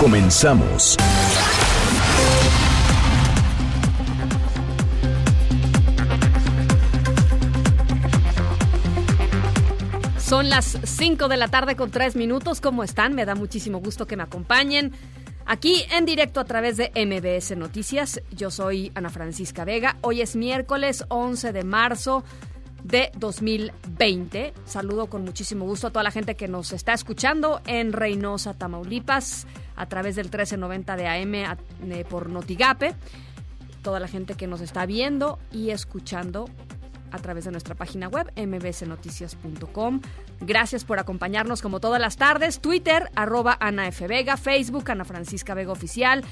Comenzamos. Son las 5 de la tarde con 3 minutos. ¿Cómo están? Me da muchísimo gusto que me acompañen. Aquí en directo a través de MBS Noticias. Yo soy Ana Francisca Vega. Hoy es miércoles 11 de marzo de 2020. Saludo con muchísimo gusto a toda la gente que nos está escuchando en Reynosa, Tamaulipas, a través del 1390 de AM eh, por Notigape. Toda la gente que nos está viendo y escuchando a través de nuestra página web mbsnoticias.com. Gracias por acompañarnos como todas las tardes. Twitter, arroba Ana F. Vega, Facebook, Ana Francisca Vega Oficial,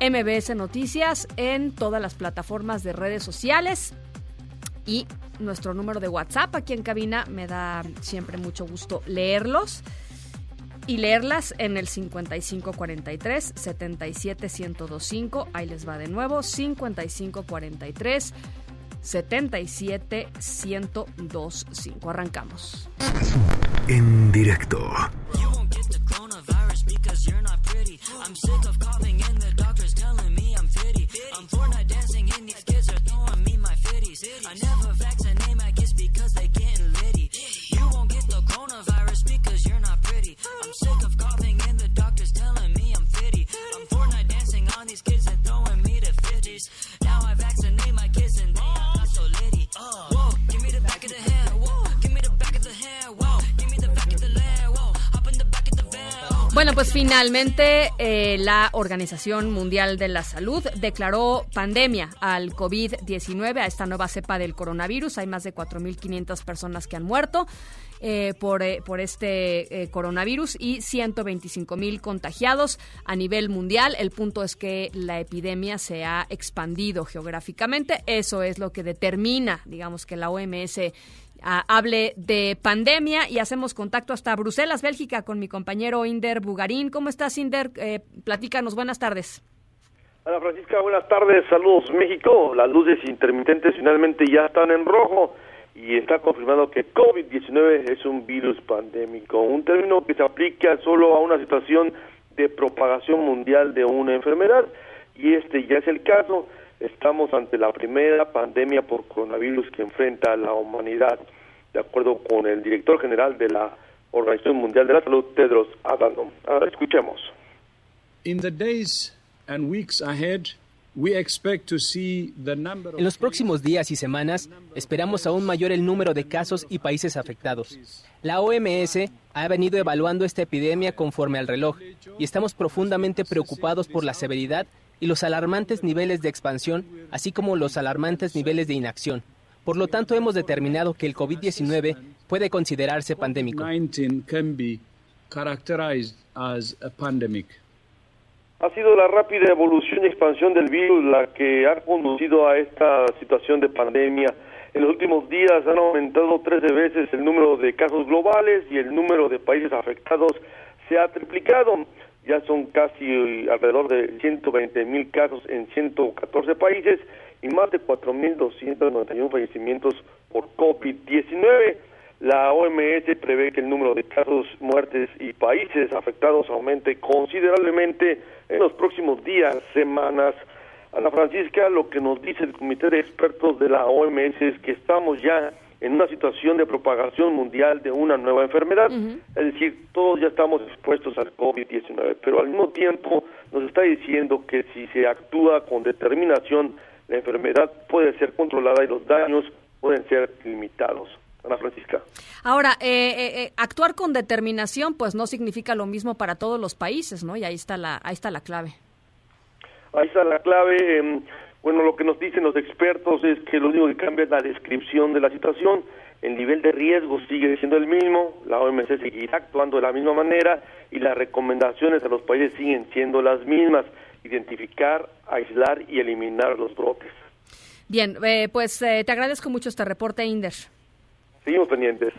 MBS Noticias en todas las plataformas de redes sociales y nuestro número de WhatsApp aquí en cabina. Me da siempre mucho gusto leerlos y leerlas en el 5543 77125. Ahí les va de nuevo, 5543 77 1025. Arrancamos. En directo. Bueno, pues finalmente eh, la Organización Mundial de la Salud declaró pandemia al COVID-19, a esta nueva cepa del coronavirus. Hay más de 4.500 personas que han muerto eh, por, eh, por este eh, coronavirus y 125.000 contagiados a nivel mundial. El punto es que la epidemia se ha expandido geográficamente. Eso es lo que determina, digamos, que la OMS hable de pandemia y hacemos contacto hasta Bruselas, Bélgica, con mi compañero Inder Bugarín. ¿Cómo estás, Inder? Eh, platícanos, buenas tardes. Ana Francisca, buenas tardes, saludos México. Las luces intermitentes finalmente ya están en rojo y está confirmado que COVID-19 es un virus pandémico, un término que se aplica solo a una situación de propagación mundial de una enfermedad y este ya es el caso estamos ante la primera pandemia por coronavirus que enfrenta a la humanidad, de acuerdo con el director general de la Organización Mundial de la Salud, Tedros Adhanom. Ahora escuchemos. In the days and weeks ahead, we expect to see the number En los próximos días y semanas esperamos aún mayor el número de casos y países afectados. La OMS ha venido evaluando esta epidemia conforme al reloj y estamos profundamente preocupados por la severidad y los alarmantes niveles de expansión, así como los alarmantes niveles de inacción. Por lo tanto, hemos determinado que el COVID-19 puede considerarse pandémico. Ha sido la rápida evolución y expansión del virus la que ha conducido a esta situación de pandemia. En los últimos días han aumentado 13 veces el número de casos globales y el número de países afectados se ha triplicado ya son casi alrededor de 120 mil casos en 114 países y más de 4.291 fallecimientos por COVID-19. La OMS prevé que el número de casos, muertes y países afectados aumente considerablemente en los próximos días, semanas. Ana Francisca, lo que nos dice el Comité de Expertos de la OMS es que estamos ya en una situación de propagación mundial de una nueva enfermedad. Es decir, todos ya estamos expuestos al COVID-19, pero al mismo tiempo nos está diciendo que si se actúa con determinación, la enfermedad puede ser controlada y los daños pueden ser limitados. Ana Francisca. Ahora, eh, eh, eh, actuar con determinación, pues no significa lo mismo para todos los países, ¿no? Y ahí está la, ahí está la clave. Ahí está la clave. Em, bueno, lo que nos dicen los expertos es que lo único que cambia es la descripción de la situación. el nivel de riesgo sigue siendo el mismo, la OMS seguirá actuando de la misma manera y las recomendaciones a los países siguen siendo las mismas, identificar, aislar y eliminar los brotes. Bien, eh, pues eh, te agradezco mucho este reporte, Inder.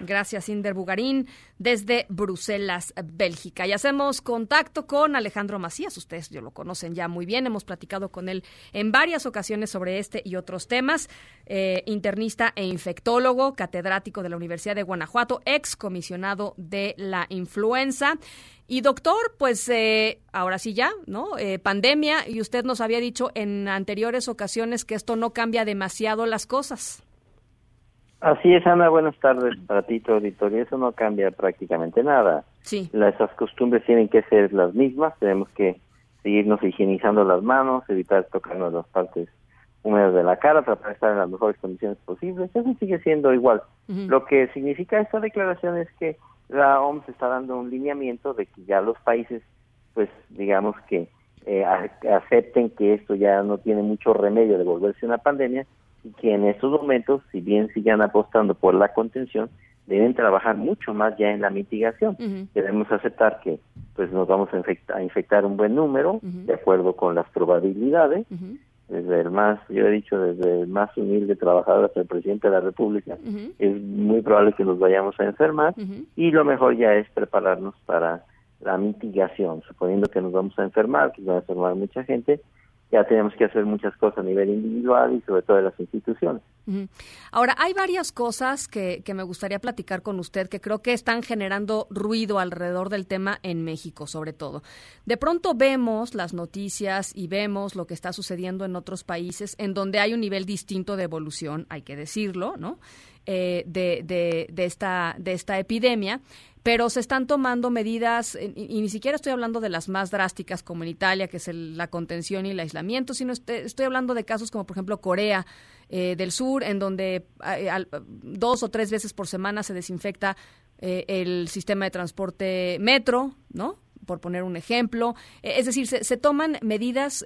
Gracias, Inder Bugarín, desde Bruselas, Bélgica. Y hacemos contacto con Alejandro Macías. Ustedes yo lo conocen ya muy bien. Hemos platicado con él en varias ocasiones sobre este y otros temas. Eh, internista e infectólogo, catedrático de la Universidad de Guanajuato, ex comisionado de la influenza. Y doctor, pues eh, ahora sí ya, ¿no? Eh, pandemia, y usted nos había dicho en anteriores ocasiones que esto no cambia demasiado las cosas. Así es, Ana, buenas tardes para ti, tu auditorio. Eso no cambia prácticamente nada. Sí. esas costumbres tienen que ser las mismas. Tenemos que seguirnos higienizando las manos, evitar tocarnos las partes húmedas de la cara, tratar de estar en las mejores condiciones posibles. Eso sigue siendo igual. Lo que significa esta declaración es que la OMS está dando un lineamiento de que ya los países, pues digamos que eh, acepten que esto ya no tiene mucho remedio de volverse una pandemia y que en estos momentos, si bien sigan apostando por la contención, deben trabajar mucho más ya en la mitigación. Debemos aceptar que pues nos vamos a, infectar, un buen número, de acuerdo con las probabilidades, desde el más, yo he dicho, desde el más humilde trabajador hasta el presidente de la República, es muy probable que nos vayamos a enfermar y lo mejor ya es prepararnos para la mitigación, suponiendo que nos vamos a enfermar, que va a enfermar mucha gente, ya tenemos que hacer muchas cosas a nivel individual y sobre todo de las instituciones. Ahora, hay varias cosas que, que, me gustaría platicar con usted que creo que están generando ruido alrededor del tema en México, sobre todo. De pronto vemos las noticias y vemos lo que está sucediendo en otros países en donde hay un nivel distinto de evolución, hay que decirlo, ¿no? Eh, de, de, de, esta, de esta epidemia pero se están tomando medidas, eh, y, ni siquiera estoy hablando de las más drásticas como en Italia, que es la contención y el aislamiento, sino estoy, hablando de casos como, por ejemplo, Corea eh, del Sur, en donde eh, dos o tres veces por semana se desinfecta el sistema de transporte metro, ¿no? por poner un ejemplo. Es decir, se, toman medidas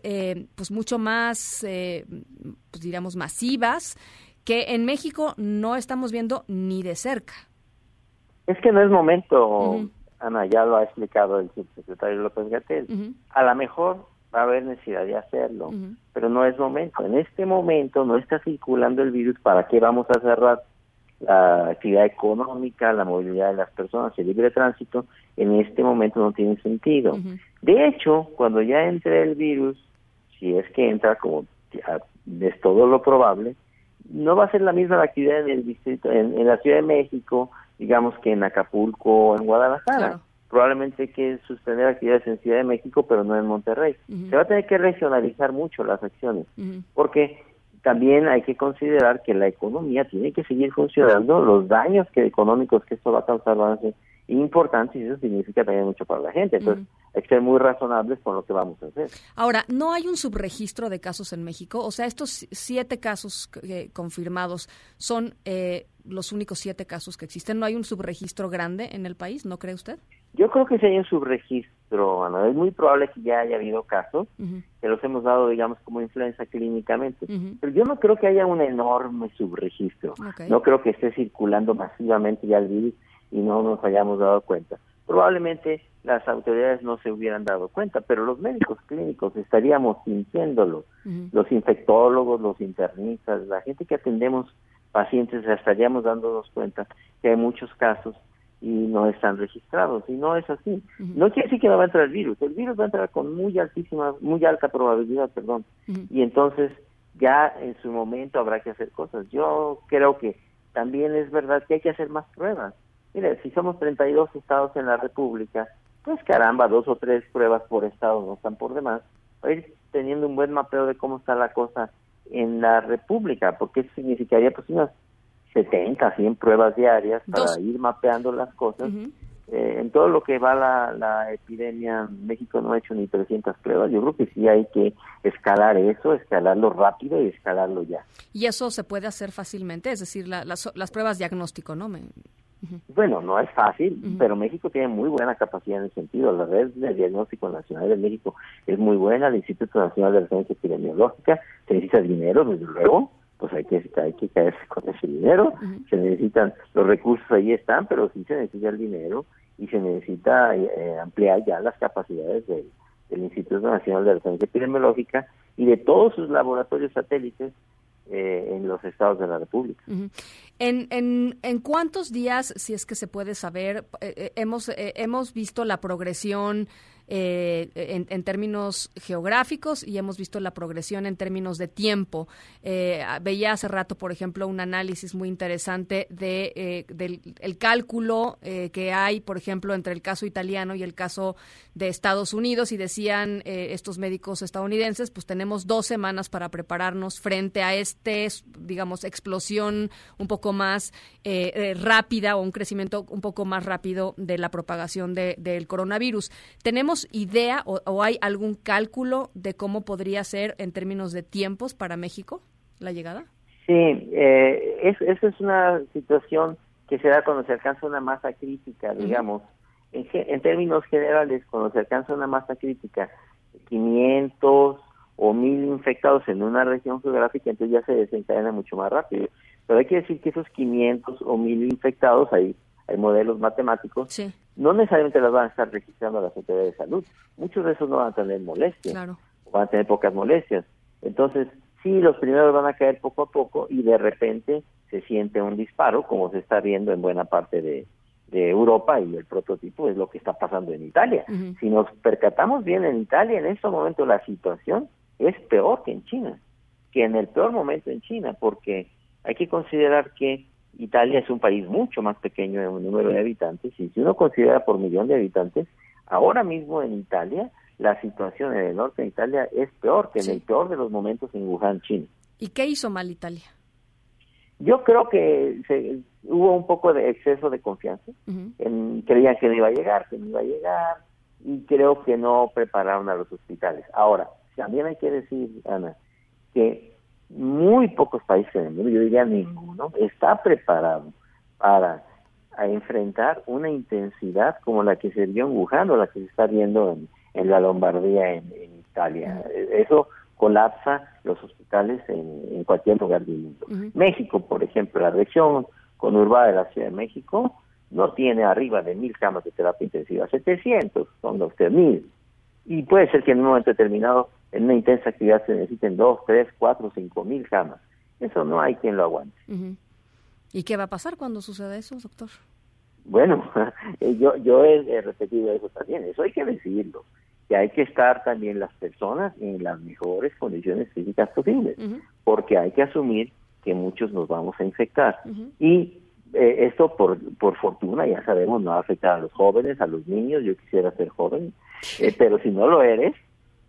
pues mucho más, pues diríamos, masivas que en México no estamos viendo ni de cerca. Es que no es momento, Ana, ya lo ha explicado el subsecretario López Gatel. A lo mejor va a haber necesidad de hacerlo, pero no es momento. En este momento no está circulando el virus, ¿para qué vamos a cerrar la actividad económica, la movilidad de las personas, el libre tránsito? En este momento no tiene sentido. De hecho, cuando ya entre el virus, si es que entra como es todo lo probable, no va a ser la misma actividad en el distrito, en la Ciudad de México, digamos que en Acapulco o en Guadalajara. Probablemente hay que suspender actividades en Ciudad de México, pero no en Monterrey. Se va a tener que regionalizar mucho las acciones, porque también hay que considerar que la economía tiene que seguir funcionando, los daños que económicos que esto va a causar van a ser importantes y eso significa también mucho para la gente. Entonces, hay que ser muy razonables con lo que vamos a hacer. Ahora, ¿no hay un subregistro de casos en México? O sea, estos siete casos eh, confirmados son eh, los únicos siete casos que existen. ¿No hay un subregistro grande en el país? ¿No cree usted? Yo creo que sí hay un subregistro, Ana. Es muy probable que ya haya habido casos que los hemos dado, digamos, como influenza clínicamente. Pero yo no creo que haya un enorme subregistro. No creo que esté circulando masivamente ya el virus y no nos hayamos dado cuenta. Probablemente las autoridades no se hubieran dado cuenta, pero los médicos clínicos estaríamos sintiéndolo, los infectólogos, los internistas, la gente que atendemos pacientes estaríamos dándonos cuenta que hay muchos casos y no están registrados y no es así. No quiere decir que no va a entrar el virus, el virus va a entrar con muy altísima, muy alta probabilidad, perdón, y entonces ya en su momento habrá que hacer cosas. Yo creo que también es verdad que hay que hacer más pruebas. Mire, si somos 32 estados en la República, pues caramba, dos o tres pruebas por estado no están por demás, para ir teniendo un buen mapeo de cómo está la cosa en la República, porque eso significaría pues unas 70, 100 pruebas diarias para ir mapeando las cosas. Eh, en todo lo que va la, la epidemia, México no ha hecho ni 300 pruebas. Yo creo que sí hay que escalar eso, escalarlo rápido y escalarlo ya. Y eso se puede hacer fácilmente, es decir, las, las pruebas diagnóstico, ¿no? Bueno, no es fácil, pero México tiene muy buena capacidad en ese sentido. La red de diagnóstico nacional de México es muy buena, el Instituto Nacional de Referencia Epidemiológica, se necesita dinero, desde luego, pues hay que, hay que caerse con ese dinero. Se necesitan, los recursos ahí están, pero sí se necesita el dinero y se necesita eh, ampliar ya las capacidades del, Instituto Nacional de Ciencia Epidemiológica y de todos sus laboratorios satélites eh, en los estados de la República. ¿En, en, en cuántos días, si es que se puede saber, eh, hemos, hemos visto la progresión eh, en, términos geográficos y hemos visto la progresión en términos de tiempo. Eh, veía hace rato, por ejemplo, un análisis muy interesante de, eh, del el cálculo que hay, por ejemplo, entre el caso italiano y el caso de Estados Unidos y decían estos médicos estadounidenses, pues tenemos dos semanas para prepararnos frente a este, digamos, explosión un poco más rápida o un crecimiento un poco más rápido de la propagación del coronavirus. Tenemos idea o, hay algún cálculo de cómo podría ser en términos de tiempos para México la llegada? Sí, eh, es, esa es una situación que se da cuando se alcanza una masa crítica, digamos. en, términos generales, cuando se alcanza una masa crítica, 500 o 1000 infectados en una región geográfica, entonces ya se desencadena mucho más rápido. Pero hay que decir que esos 500 o 1000 infectados, hay, hay modelos matemáticos, sí no necesariamente las van a estar registrando a la Secretaría de Salud. Muchos de esos no van a tener molestias, van a tener pocas molestias. Entonces, sí, los primeros van a caer poco a poco y de repente se siente un disparo, como se está viendo en buena parte de, Europa y el prototipo es lo que está pasando en Italia. Si nos percatamos bien en Italia, en este momento la situación es peor que en China, que en el peor momento en China, porque hay que considerar que Italia es un país mucho más pequeño en número de habitantes y si uno considera por millón de habitantes, ahora mismo en Italia la situación en el norte de Italia es peor que en el peor de los momentos en Wuhan, China. ¿Y qué hizo mal Italia? Yo creo que se, hubo un poco de exceso de confianza. en, creían que no iba a llegar, que no iba a llegar, y creo que no prepararon a los hospitales. Ahora, también hay que decir, Ana, que muy pocos países en el mundo, yo diría ninguno, está preparado para enfrentar una intensidad como la que se vio en Wuhan o la que se está viendo en, la Lombardía, en, Italia. Eso colapsa los hospitales en, cualquier lugar del mundo. México, por ejemplo, la región conurbada de la Ciudad de México no tiene arriba de mil camas de terapia intensiva, 700, son los mil. Y puede ser que en un momento determinado en una intensa actividad se necesiten dos, tres, cuatro, cinco mil camas. Eso no hay quien lo aguante. ¿Y qué va a pasar cuando suceda eso, doctor? Bueno, eh, yo, yo he, repetido eso también, eso hay que decirlo, que hay que estar también las personas en las mejores condiciones físicas posibles, porque hay que asumir que muchos nos vamos a infectar. Y eh, esto, por, por fortuna, ya sabemos, no va a afectar a los jóvenes, a los niños, yo quisiera ser joven, eh, pero si no lo eres,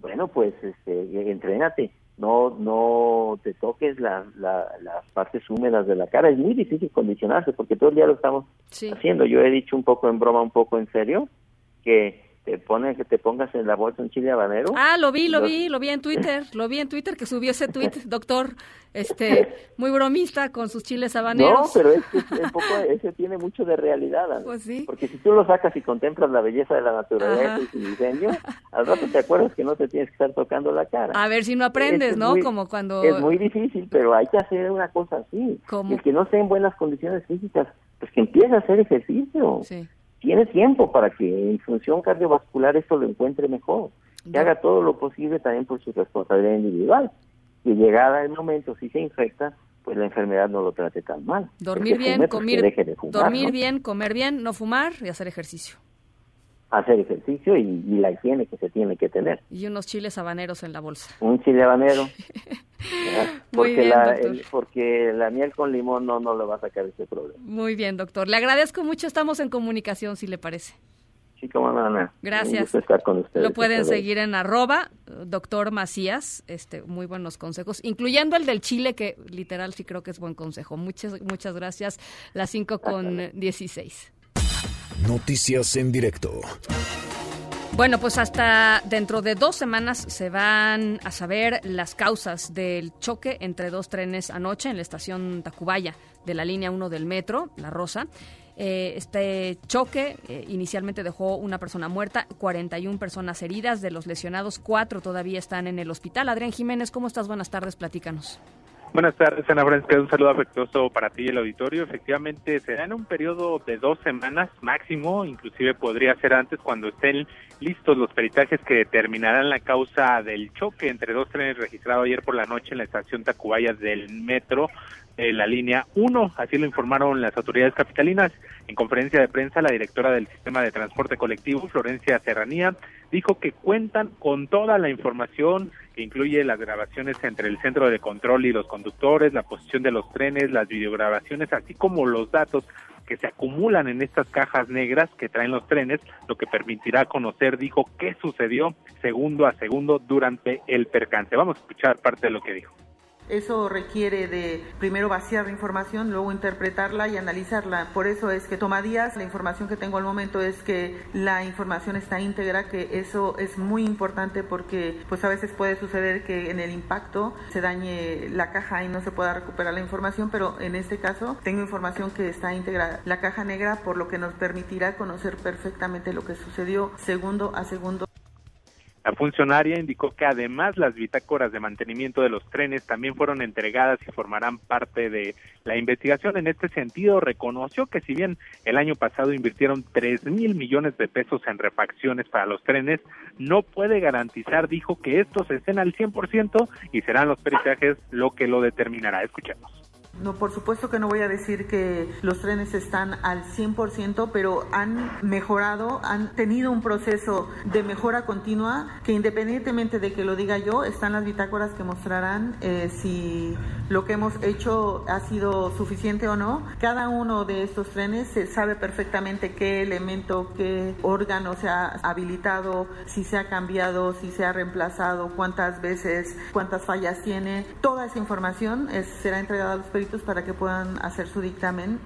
bueno, pues este, entrénate, no, no te toques las partes húmedas de la cara. Es muy difícil condicionarse porque todo el día lo estamos haciendo. Yo he dicho un poco en broma, un poco en serio, que te pone que te pongas en la bolsa un chile habanero. Ah, lo vi, lo vi, lo vi en Twitter, lo vi en Twitter que subió ese tweet, doctor, este, muy bromista con sus chiles habaneros. No, pero es poco, ese tiene mucho de realidad. Pues sí. Porque si tú lo sacas y contemplas la belleza de la naturaleza y su diseño, al rato te acuerdas que no te tienes que estar tocando la cara. A ver si no aprendes, ¿no? Como cuando... Es muy difícil, pero hay que hacer una cosa así. ¿Cómo? El que no esté en buenas condiciones físicas, pues que empiece a hacer ejercicio. Sí tiene tiempo para que en función cardiovascular esto lo encuentre mejor, que haga todo lo posible también por su responsabilidad individual. Y llegada el momento, si se infecta, pues la enfermedad no lo trate tan mal. Dormir bien, comer, dormir bien, comer bien, no fumar y hacer ejercicio. Hacer ejercicio y, y, la higiene que se tiene que tener. Y unos chiles habaneros en la bolsa. Un chile habanero. porque, la, porque la miel con limón no, no le va a sacar ese problema. Muy bien, doctor. Le agradezco mucho. Estamos en comunicación, si le parece. Sí, como no, Gracias. estar con ustedes. Lo pueden seguir en arroba, doctor Macías, este, muy buenos consejos, incluyendo el del Chile, que literal sí creo que es buen consejo. Muchas, muchas gracias. Las 5 con 16. Noticias en directo. Bueno, pues hasta dentro de dos semanas se van a saber las causas del choque entre dos trenes anoche en la estación Tacubaya de la línea 1 del metro, La Rosa. Eh, este choque eh, inicialmente dejó una persona muerta, 41 personas heridas, de los lesionados, cuatro todavía están en el hospital. Adrián Jiménez, ¿cómo estás? Buenas tardes, platícanos. Buenas tardes, Ana Francisca. Un saludo afectuoso para ti y el auditorio. Efectivamente, será en un periodo de dos semanas máximo, inclusive podría ser antes cuando estén listos los peritajes que determinarán la causa del choque entre dos trenes registrados ayer por la noche en la estación Tacubaya del metro de la línea 1. Así lo informaron las autoridades capitalinas. En conferencia de prensa, la directora del sistema de transporte colectivo, Florencia Serranía, dijo que cuentan con toda la información que incluye las grabaciones entre el centro de control y los conductores, la posición de los trenes, las videograbaciones, así como los datos que se acumulan en estas cajas negras que traen los trenes, lo que permitirá conocer, dijo, qué sucedió segundo a segundo durante el percance. Vamos a escuchar parte de lo que dijo. Eso requiere de primero vaciar la información, luego interpretarla y analizarla. Por eso es que toma días. La información que tengo al momento es que la información está íntegra, que eso es muy importante porque pues a veces puede suceder que en el impacto se dañe la caja y no se pueda recuperar la información, pero en este caso tengo información que está íntegra la caja negra, por lo que nos permitirá conocer perfectamente lo que sucedió segundo a segundo. La funcionaria indicó que además las bitácoras de mantenimiento de los trenes también fueron entregadas y formarán parte de la investigación. En este sentido, reconoció que si bien el año pasado invirtieron tres mil millones de pesos en refacciones para los trenes, no puede garantizar, dijo, que estos estén al 100% y serán los peritajes lo que lo determinará. Escuchemos. No, por supuesto que no voy a decir que los trenes están al 100%, pero han mejorado, han tenido un proceso de mejora continua que independientemente de que lo diga yo, están las bitácoras que mostrarán eh, si lo que hemos hecho ha sido suficiente o no. Cada uno de estos trenes se sabe perfectamente qué elemento, qué órgano se ha habilitado, si se ha cambiado, si se ha reemplazado, cuántas veces, cuántas fallas tiene. Toda esa información será entregada a los peritos para que puedan hacer su dictamen.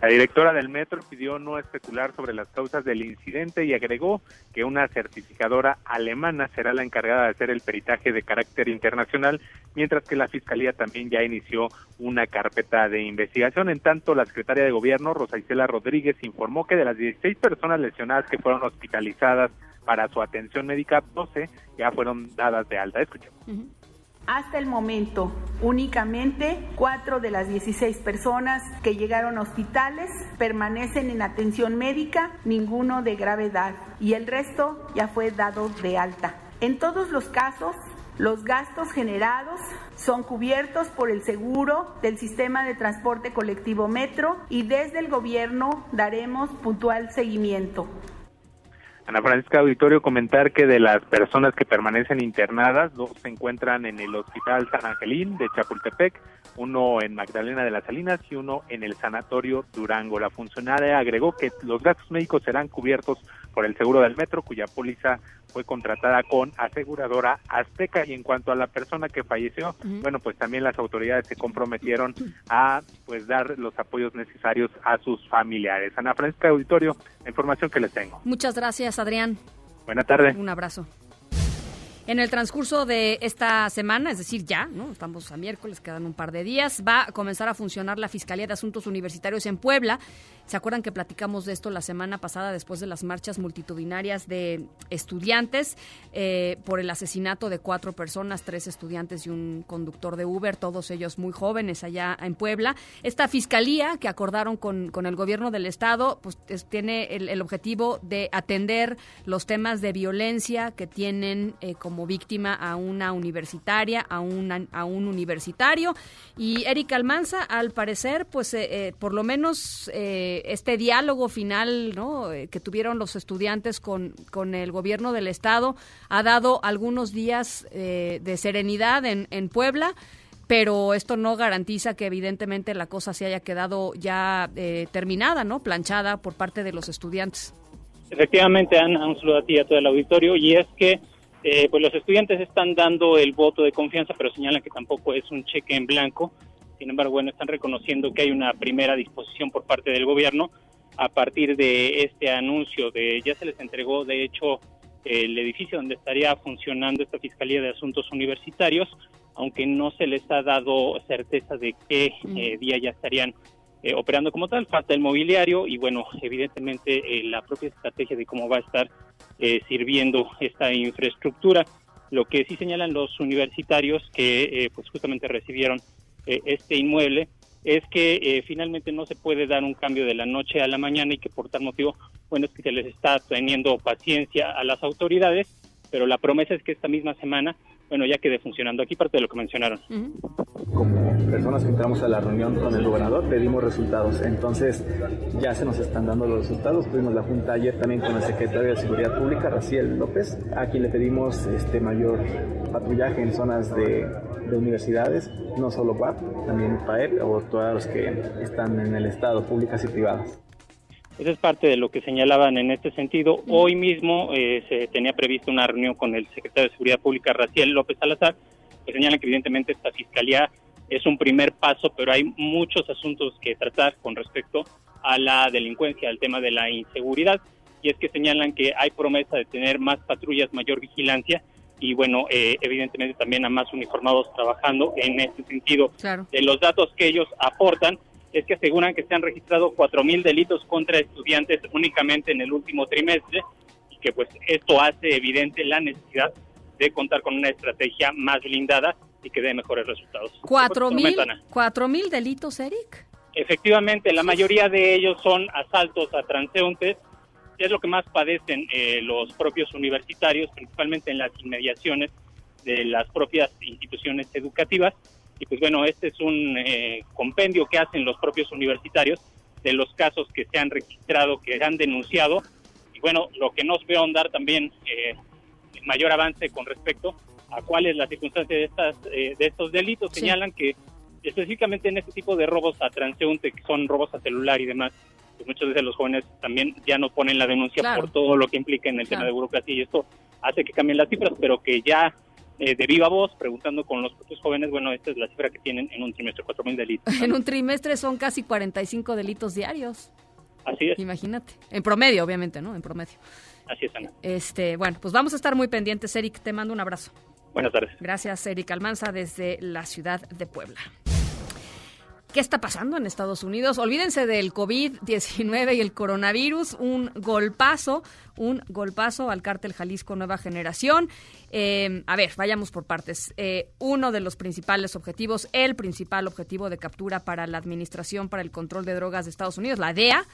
La directora del metro pidió no especular sobre las causas del incidente y agregó que una certificadora alemana será la encargada de hacer el peritaje de carácter internacional, mientras que la Fiscalía también ya inició una carpeta de investigación. En tanto, la secretaria de Gobierno, Rosa Isela Rodríguez, informó que de las 16 personas lesionadas que fueron hospitalizadas para su atención médica, 12 ya fueron dadas de alta. Escuchemos. Hasta el momento, únicamente cuatro de las 16 personas que llegaron a hospitales permanecen en atención médica, ninguno de gravedad, y el resto ya fue dado de alta. En todos los casos, los gastos generados son cubiertos por el seguro del sistema de transporte colectivo Metro y desde el gobierno daremos puntual seguimiento. Ana Francisca Auditorio comentar que de las personas que permanecen internadas, dos se encuentran en el Hospital San Angelín de Chapultepec, uno en Magdalena de las Salinas y uno en el Sanatorio Durango. La funcionaria agregó que los gastos médicos serán cubiertos por el seguro del metro, cuya póliza fue contratada con aseguradora Azteca. Y en cuanto a la persona que falleció, bueno, pues también las autoridades se comprometieron a pues dar los apoyos necesarios a sus familiares. Ana Francisca Auditorio, la información que les tengo. Muchas gracias, Adrián. Buena tarde. Un abrazo. En el transcurso de esta semana, es decir, ya, ¿no? Estamos a miércoles, quedan un par de días, va a comenzar a funcionar la Fiscalía de Asuntos Universitarios en Puebla. ¿Se acuerdan que platicamos de esto la semana pasada después de las marchas multitudinarias de estudiantes eh, por el asesinato de cuatro personas, tres estudiantes y un conductor de Uber, todos ellos muy jóvenes allá en Puebla? Esta fiscalía que acordaron con, con el gobierno del estado, pues tiene el, objetivo de atender los temas de violencia que tienen eh, como víctima a una universitaria, a, una, a un universitario. Y Erika Almanza, al parecer, pues eh, por lo menos este diálogo final ¿no? Eh, que tuvieron los estudiantes con, con el gobierno del Estado ha dado algunos días eh, de serenidad en, en Puebla pero esto no garantiza que evidentemente la cosa se haya quedado ya eh, terminada, ¿no? Planchada por parte de los estudiantes. Efectivamente, Ana, un saludo a ti y a todo el auditorio, y es que pues los estudiantes están dando el voto de confianza, pero señalan que tampoco es un cheque en blanco. Sin embargo, bueno, están reconociendo que hay una primera disposición por parte del gobierno. A partir de este anuncio de ya se les entregó de hecho el edificio donde estaría funcionando esta Fiscalía de Asuntos Universitarios, aunque no se les ha dado certeza de qué eh, día ya estarían eh, operando como tal, falta el mobiliario y bueno, evidentemente eh, la propia estrategia de cómo va a estar sirviendo esta infraestructura. Lo que sí señalan los universitarios que pues justamente recibieron este inmueble es que finalmente no se puede dar un cambio de la noche a la mañana y que por tal motivo, bueno, es que se les está teniendo paciencia a las autoridades, pero la promesa es que esta misma semana bueno, ya quede funcionando. Aquí parte de lo que mencionaron. Como personas que entramos a la reunión con el gobernador, pedimos resultados. Entonces, ya se nos están dando los resultados. Tuvimos la junta ayer también con el secretario de Seguridad Pública, Raciel López, a quien le pedimos este mayor patrullaje en zonas de, de universidades, no solo PAP, también PAEP o todas los que están en el Estado, públicas y privadas. Esa es parte de lo que señalaban en este sentido. Hoy mismo eh, se tenía previsto una reunión con el secretario de Seguridad Pública, Raciel López Salazar, que señala que evidentemente esta fiscalía es un primer paso, pero hay muchos asuntos que tratar con respecto a la delincuencia, al tema de la inseguridad, y es que señalan que hay promesa de tener más patrullas, mayor vigilancia, y bueno, eh, evidentemente también a más uniformados trabajando en este sentido. De los datos que ellos aportan, es que aseguran que se han registrado 4.000 delitos contra estudiantes únicamente en el último trimestre y que pues esto hace evidente la necesidad de contar con una estrategia más blindada y que dé mejores resultados. ¿4.000 mil delitos, Eric? Efectivamente, la mayoría de ellos son asaltos a transeúntes, que es lo que más padecen eh, los propios universitarios, principalmente en las inmediaciones de las propias instituciones educativas y pues bueno, este es un eh, compendio que hacen los propios universitarios de los casos que se han registrado, que han denunciado. Y bueno, lo que nos veo andar también eh, mayor avance con respecto a cuál es la circunstancia de, estas, eh, de estos delitos. Señalan que específicamente en este tipo de robos a transeúnte, que son robos a celular y demás, pues muchas veces los jóvenes también ya no ponen la denuncia por todo lo que implica en el tema de burocracia y esto hace que cambien las cifras, pero que ya eh, de viva voz, preguntando con los propios jóvenes, bueno, esta es la cifra que tienen en un trimestre, 4.000 delitos. en un trimestre son casi 45 delitos diarios. Así es. Imagínate. En promedio, obviamente, ¿no? En promedio. Así es, Ana. Este, bueno, pues vamos a estar muy pendientes, Eric. Te mando un abrazo. Buenas tardes. Gracias, Eric Almanza, desde la ciudad de Puebla. ¿Qué está pasando en Estados Unidos? Olvídense del COVID-19 y el coronavirus, un golpazo, un golpazo al cártel Jalisco Nueva Generación. Eh, a ver, vayamos por partes. Eh, uno de los principales objetivos, el principal objetivo de captura para la Administración para el Control de Drogas de Estados Unidos, la DEA,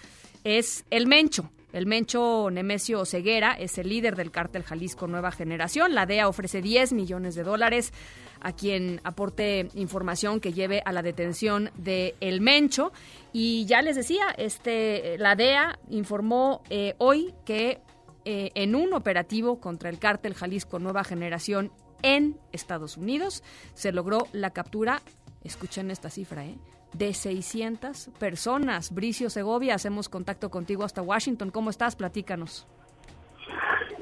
es el Mencho. El Mencho Nemesio Ceguera es el líder del cártel Jalisco Nueva Generación. La DEA ofrece 10 millones de dólares a quien aporte información que lleve a la detención de El Mencho. Y ya les decía, este, la DEA informó eh, hoy que eh, en un operativo contra el cártel Jalisco Nueva Generación en Estados Unidos se logró la captura, escuchen esta cifra, ¿eh? De 600 personas. Bricio Segovia, hacemos contacto contigo hasta Washington. ¿Cómo estás? Platícanos.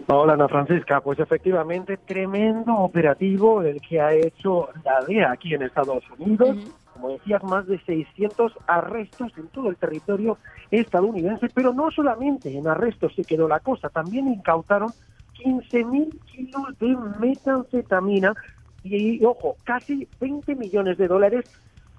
Hola Ana Francisca, pues efectivamente tremendo operativo el que ha hecho la DEA aquí en Estados Unidos. Como decías, más de 600 arrestos en todo el territorio estadounidense, pero no solamente en arrestos se quedó la cosa, también incautaron 15.000 kilos de metanfetamina y, ojo, casi 20 millones de dólares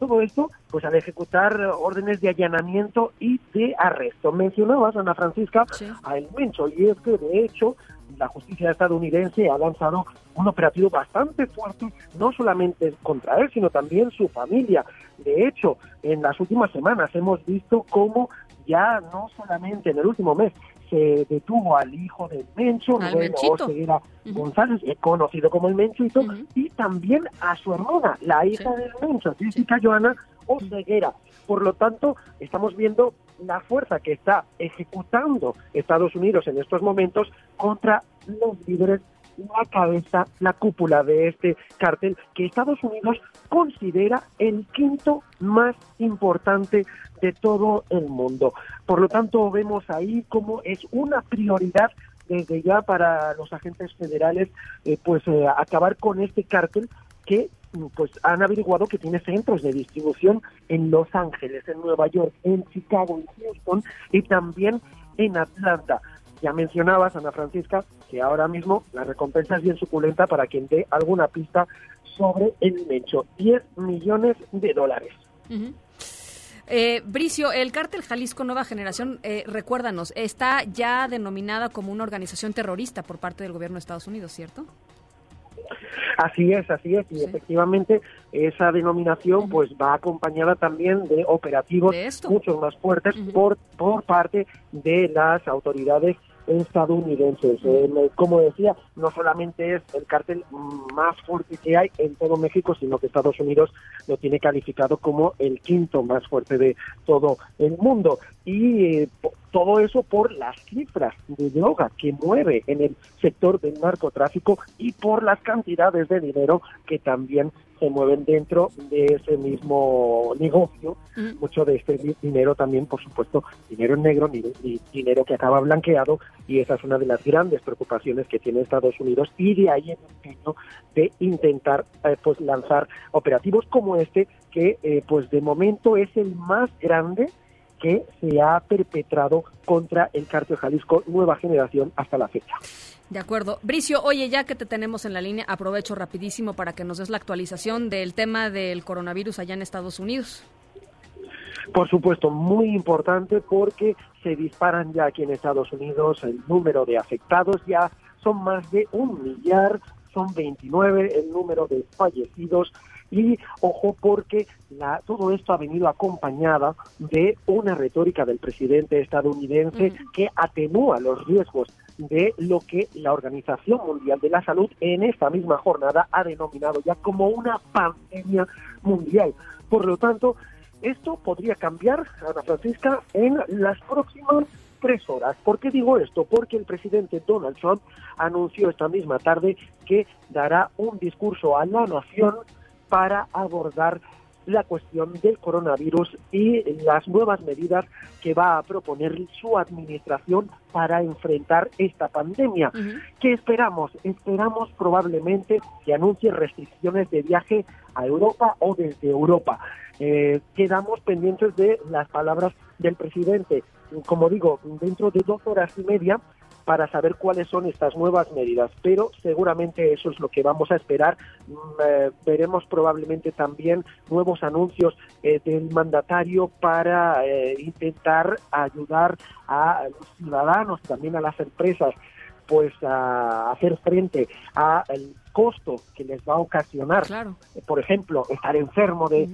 todo esto, pues al ejecutar órdenes de allanamiento y de arresto. Mencionabas, Ana Francisca, a El Mencho, y es que de hecho la justicia estadounidense ha lanzado un operativo bastante fuerte, no solamente contra él, sino también su familia. De hecho, en las últimas semanas hemos visto cómo ya no solamente en el último mes se detuvo al hijo del Mencho, Rubén Oseguera González, eh, conocido como el Menchito, y también a su hermana, la hija del Mencho, Jessica Joana Oseguera. Por lo tanto, estamos viendo la fuerza que está ejecutando Estados Unidos en estos momentos contra los líderes la cabeza, la cúpula de este cártel que Estados Unidos considera el quinto más importante de todo el mundo. Por lo tanto, vemos ahí como es una prioridad desde ya para los agentes federales eh, pues eh, acabar con este cártel que pues han averiguado que tiene centros de distribución en Los Ángeles, en Nueva York, en Chicago, en Houston y también en Atlanta. Ya mencionabas, Ana Francisca, que ahora mismo la recompensa es bien suculenta para quien dé alguna pista sobre el hecho. 10 millones de dólares. Eh, Bricio, el cártel Jalisco Nueva Generación, eh, recuérdanos, está ya denominada como una organización terrorista por parte del gobierno de Estados Unidos, ¿cierto? Así es, así es, y efectivamente esa denominación pues va acompañada también de operativos mucho más fuertes por, por parte de las autoridades estadounidenses. Eh, como decía, no solamente es el cártel más fuerte que hay en todo México, sino que Estados Unidos lo tiene calificado como el quinto más fuerte de todo el mundo. Y eh, todo eso por las cifras de droga que mueve en el sector del narcotráfico y por las cantidades de dinero que también se mueven dentro de ese mismo negocio. Mucho de este dinero también, por supuesto, dinero negro, ni, dinero que acaba blanqueado, y esa es una de las grandes preocupaciones que tiene Estados Unidos, y de ahí el empeño de intentar eh, pues lanzar operativos como este, que eh, pues de momento es el más grande que se ha perpetrado contra el cártel Jalisco Nueva Generación hasta la fecha. De acuerdo. Bricio, oye, ya que te tenemos en la línea, aprovecho rapidísimo para que nos des la actualización del tema del coronavirus allá en Estados Unidos. Por supuesto, muy importante porque se disparan ya aquí en Estados Unidos el número de afectados, ya son más de un millar, son 29 el número de fallecidos y ojo porque la, todo esto ha venido acompañada de una retórica del presidente estadounidense que atenúa los riesgos de lo que la Organización Mundial de la Salud en esta misma jornada ha denominado ya como una pandemia mundial. Por lo tanto, esto podría cambiar, Ana Francisca, en las próximas tres horas. ¿Por qué digo esto? Porque el presidente Donald Trump anunció esta misma tarde que dará un discurso a la nación para abordar la cuestión del coronavirus y las nuevas medidas que va a proponer su administración para enfrentar esta pandemia. ¿Qué esperamos? Esperamos probablemente que anuncie restricciones de viaje a Europa o desde Europa. Eh, quedamos pendientes de las palabras del presidente. Como digo, dentro de dos horas y media para saber cuáles son estas nuevas medidas, pero seguramente eso es lo que vamos a esperar. Mm, eh, veremos probablemente también nuevos anuncios eh, del mandatario para eh, intentar ayudar a los ciudadanos, también a las empresas, pues a hacer frente al costo que les va a ocasionar, por ejemplo, estar enfermo de,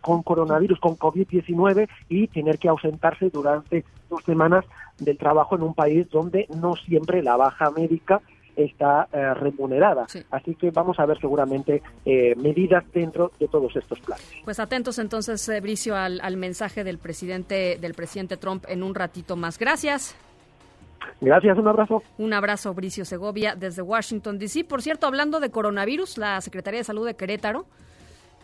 con coronavirus, con COVID-19 y tener que ausentarse durante dos semanas del trabajo en un país donde no siempre la baja médica está eh, remunerada. Así que vamos a ver seguramente eh, medidas dentro de todos estos planes. Pues atentos entonces, eh, Bricio, al, al, mensaje del presidente del presidente Trump en un ratito más. Gracias. Gracias, un abrazo. Un abrazo, Bricio Segovia, desde Washington, D.C. Por cierto, hablando de coronavirus, la Secretaría de Salud de Querétaro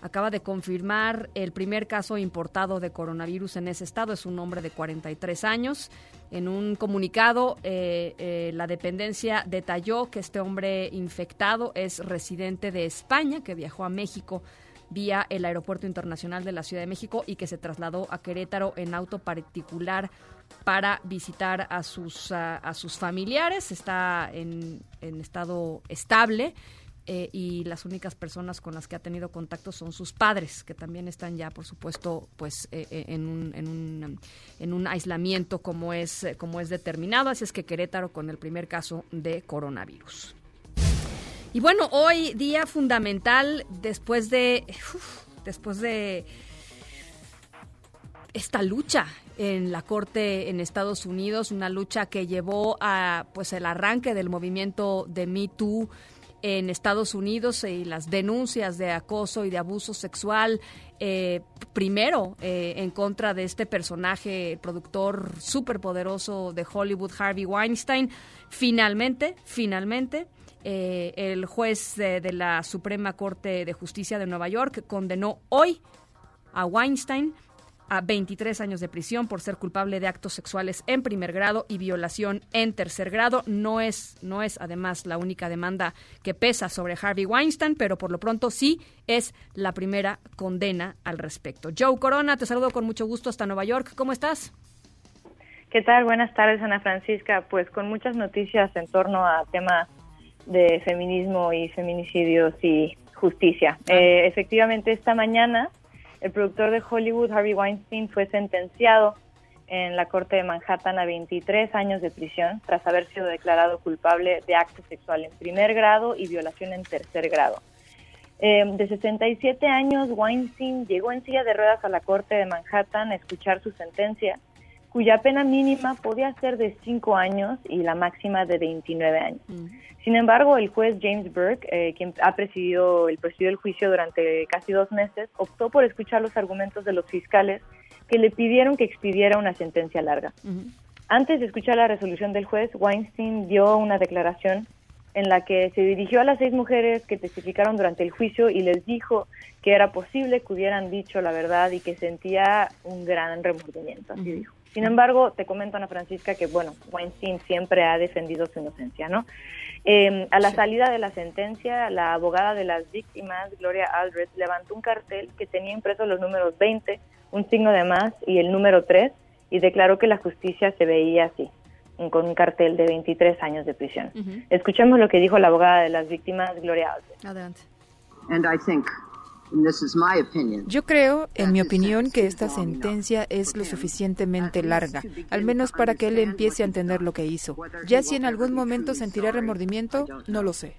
acaba de confirmar el primer caso importado de coronavirus en ese estado. Es un hombre de 43 años. En un comunicado, eh, eh, la dependencia detalló que este hombre infectado es residente de España, que viajó a México vía el Aeropuerto Internacional de la Ciudad de México y que se trasladó a Querétaro en auto particular para visitar a sus, a, sus familiares. Está en, en estado estable. Eh, y las únicas personas con las que ha tenido contacto son sus padres, que también están ya, por supuesto, pues eh, eh, en, un, en, un, en un aislamiento como es, como es determinado. Así es que Querétaro con el primer caso de coronavirus. Y bueno, hoy día fundamental después de después de esta lucha en la corte en Estados Unidos, una lucha que llevó a pues el arranque del movimiento de Me Too en Estados Unidos y las denuncias de acoso y de abuso sexual, eh, primero eh, en contra de este personaje, productor súper poderoso de Hollywood, Harvey Weinstein. Finalmente, finalmente, eh, el juez de la Suprema Corte de Justicia de Nueva York condenó hoy a Weinstein a 23 años de prisión por ser culpable de actos sexuales en primer grado y violación en tercer grado. No es, no es además la única demanda que pesa sobre Harvey Weinstein, pero por lo pronto sí es la primera condena al respecto. Joe Corona, te saludo con mucho gusto hasta Nueva York. ¿Cómo estás? ¿Qué tal? Buenas tardes, Ana Francisca. Pues con muchas noticias en torno a temas de feminismo y feminicidios y justicia. Ah. Eh, efectivamente, esta mañana el productor de Hollywood, Harvey Weinstein, fue sentenciado en la Corte de Manhattan a 23 años de prisión tras haber sido declarado culpable de acto sexual en primer grado y violación en tercer grado. Eh, de 67 años, Weinstein llegó en silla de ruedas a la Corte de Manhattan a escuchar su sentencia, cuya pena mínima podía ser de 5 años y la máxima de 29 años. Sin embargo, el juez James Burke, eh, quien ha presidido el, presidió el juicio durante casi dos meses, optó por escuchar los argumentos de los fiscales que le pidieron que expidiera una sentencia larga. Antes de escuchar la resolución del juez, Weinstein dio una declaración en la que se dirigió a las seis mujeres que testificaron durante el juicio y les dijo que era posible que hubieran dicho la verdad y que sentía un gran remordimiento, así dijo. Sin embargo, te comento, Ana Francisca, que, bueno, Weinstein siempre ha defendido su inocencia, ¿no? Eh, a la salida de la sentencia, la abogada de las víctimas, Gloria Aldred, levantó un cartel que tenía impresos los números 20, un signo de más y el número 3 y declaró que la justicia se veía así, con un cartel de 23 años de prisión. Escuchemos lo que dijo la abogada de las víctimas, Gloria Aldred. Adelante. Yo creo, en mi opinión, que esta sentencia es lo suficientemente larga, al menos para que él empiece a entender lo que hizo. Ya si en algún momento sentirá remordimiento, no lo sé.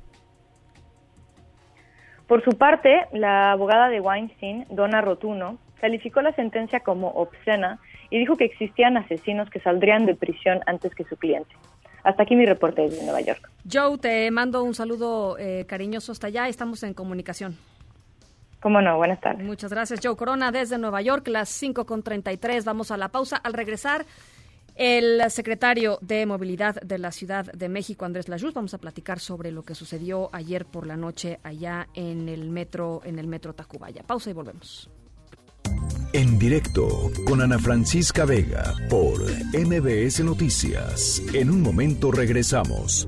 Por su parte, la abogada de Weinstein, Donna Rotuno, calificó la sentencia como obscena y dijo que existían asesinos que saldrían de prisión antes que su cliente. Hasta aquí mi reporte desde Nueva York. Joe, te mando un saludo eh, cariñoso hasta allá. Estamos en comunicación. Cómo no, buenas tardes. Muchas gracias, Joe Corona, desde Nueva York, las 5 con 33. Vamos a la pausa. Al regresar, el secretario de Movilidad de la Ciudad de México, Andrés Lajuz, vamos a platicar sobre lo que sucedió ayer por la noche allá en el metro, en el metro Tacubaya. Pausa y volvemos. En directo con Ana Francisca Vega por MBS Noticias. En un momento regresamos.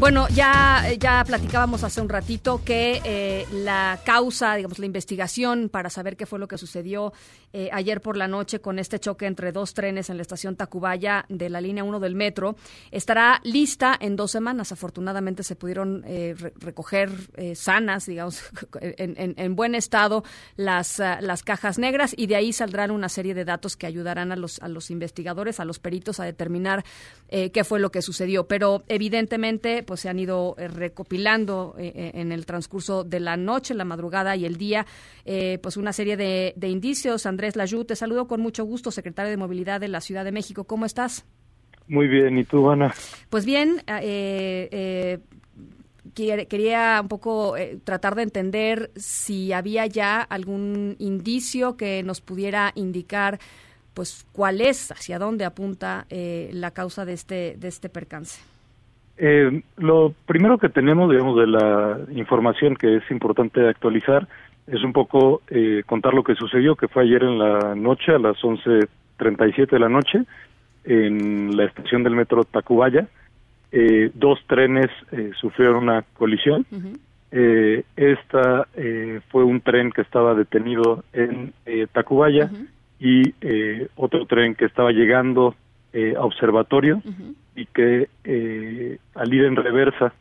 Bueno, ya, ya platicábamos hace un ratito que eh, la causa, digamos, la investigación para saber qué fue lo que sucedió eh, ayer por la noche con este choque entre dos trenes en la estación Tacubaya de la línea 1 del metro estará lista en dos semanas. Afortunadamente se pudieron eh, recoger sanas, digamos, en, en, buen estado las, ah, las cajas negras y de ahí saldrán una serie de datos que ayudarán a los, a los investigadores, a los peritos a determinar qué fue lo que sucedió. Pero evidentemente pues se han ido eh, recopilando eh, eh, en el transcurso de la noche, la madrugada y el día, pues una serie de, indicios. Andrés Layú, te saludo con mucho gusto, secretario de Movilidad de la Ciudad de México. ¿Cómo estás? Muy bien, ¿y tú, Ana? Pues bien, quería un poco tratar de entender si había ya algún indicio que nos pudiera indicar pues cuál es, hacia dónde apunta la causa de este, de este percance. Eh, lo primero que tenemos, digamos, de la información que es importante actualizar es un poco eh, contar lo que sucedió, que fue ayer en la noche, a las 11.37 de la noche, en la estación del metro Tacubaya. Eh, dos trenes eh, sufrieron una colisión. eh, esta eh, fue un tren que estaba detenido en eh, Tacubaya y eh, otro tren que estaba llegando eh, a Observatorio y que eh, al ir en reversa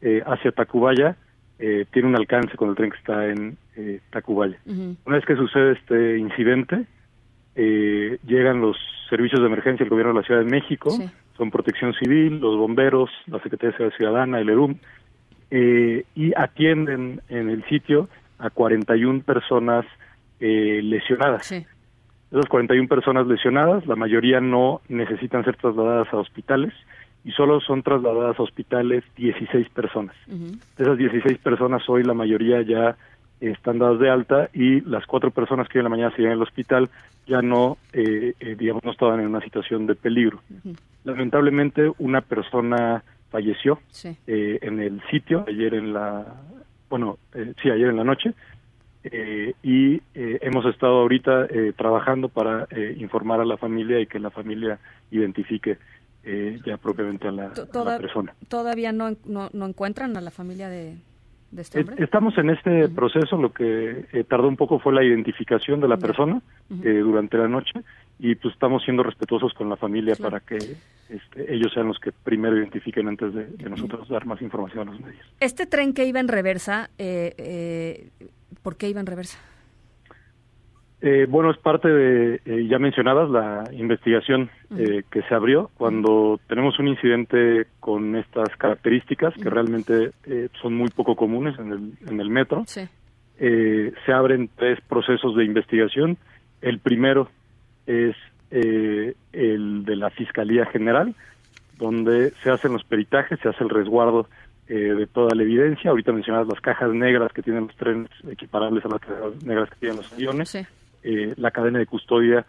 eh, hacia Tacubaya eh, tiene un alcance con el tren que está en eh, Tacubaya. Una vez que sucede este incidente, eh, llegan los servicios de emergencia del gobierno de la Ciudad de México, son Protección Civil, los bomberos, la Secretaría de Seguridad Ciudadana, el ERUM, eh, y atienden en el sitio a 41 personas eh, lesionadas. Esas 41 personas lesionadas, la mayoría no necesitan ser trasladadas a hospitales y solo son trasladadas a hospitales 16 personas. De esas 16 personas hoy la mayoría ya están dadas de alta y las cuatro personas que hoy en la mañana se en el hospital ya no, eh, eh, digamos, no estaban en una situación de peligro. Lamentablemente una persona falleció eh, en el sitio ayer en la, bueno, eh, sí, ayer en la noche eh, y eh, hemos estado ahorita eh, trabajando para eh, informar a la familia y que la familia identifique eh, ya propiamente a la, a la persona. ¿Todavía no, no, no encuentran a la familia de, de este hombre? Estamos en este proceso, lo que eh, tardó un poco fue la identificación de la persona eh, durante la noche y pues estamos siendo respetuosos con la familia para que este, ellos sean los que primero identifiquen antes de, nosotros dar más información a los medios. Este tren que iba en reversa, eh, ¿por qué iba en reversa? Eh, bueno, es parte de, eh, ya mencionadas, la investigación eh, que se abrió cuando tenemos un incidente con estas características que realmente son muy poco comunes en el, en el metro. se abren tres procesos de investigación. El primero es el de la Fiscalía General, donde se hacen los peritajes, se hace el resguardo de toda la evidencia. Ahorita mencionadas las cajas negras que tienen los trenes equiparables a las cajas negras que tienen los aviones. Eh, la cadena de custodia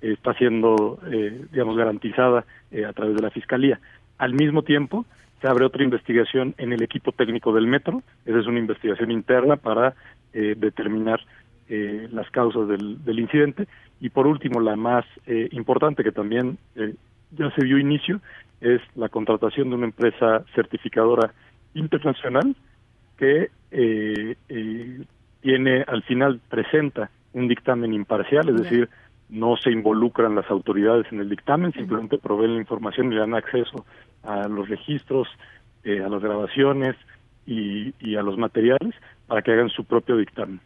está siendo, eh, digamos, garantizada eh, a través de la Fiscalía. Al mismo tiempo, se abre otra investigación en el equipo técnico del metro. Esa es una investigación interna para determinar las causas del, incidente. Y por último, la más importante, que también ya se dio inicio, es la contratación de una empresa certificadora internacional que tiene, al final, presenta un dictamen imparcial, es decir, no se involucran las autoridades en el dictamen, simplemente proveen la información y dan acceso a los registros, eh, a las grabaciones y, a los materiales para que hagan su propio dictamen.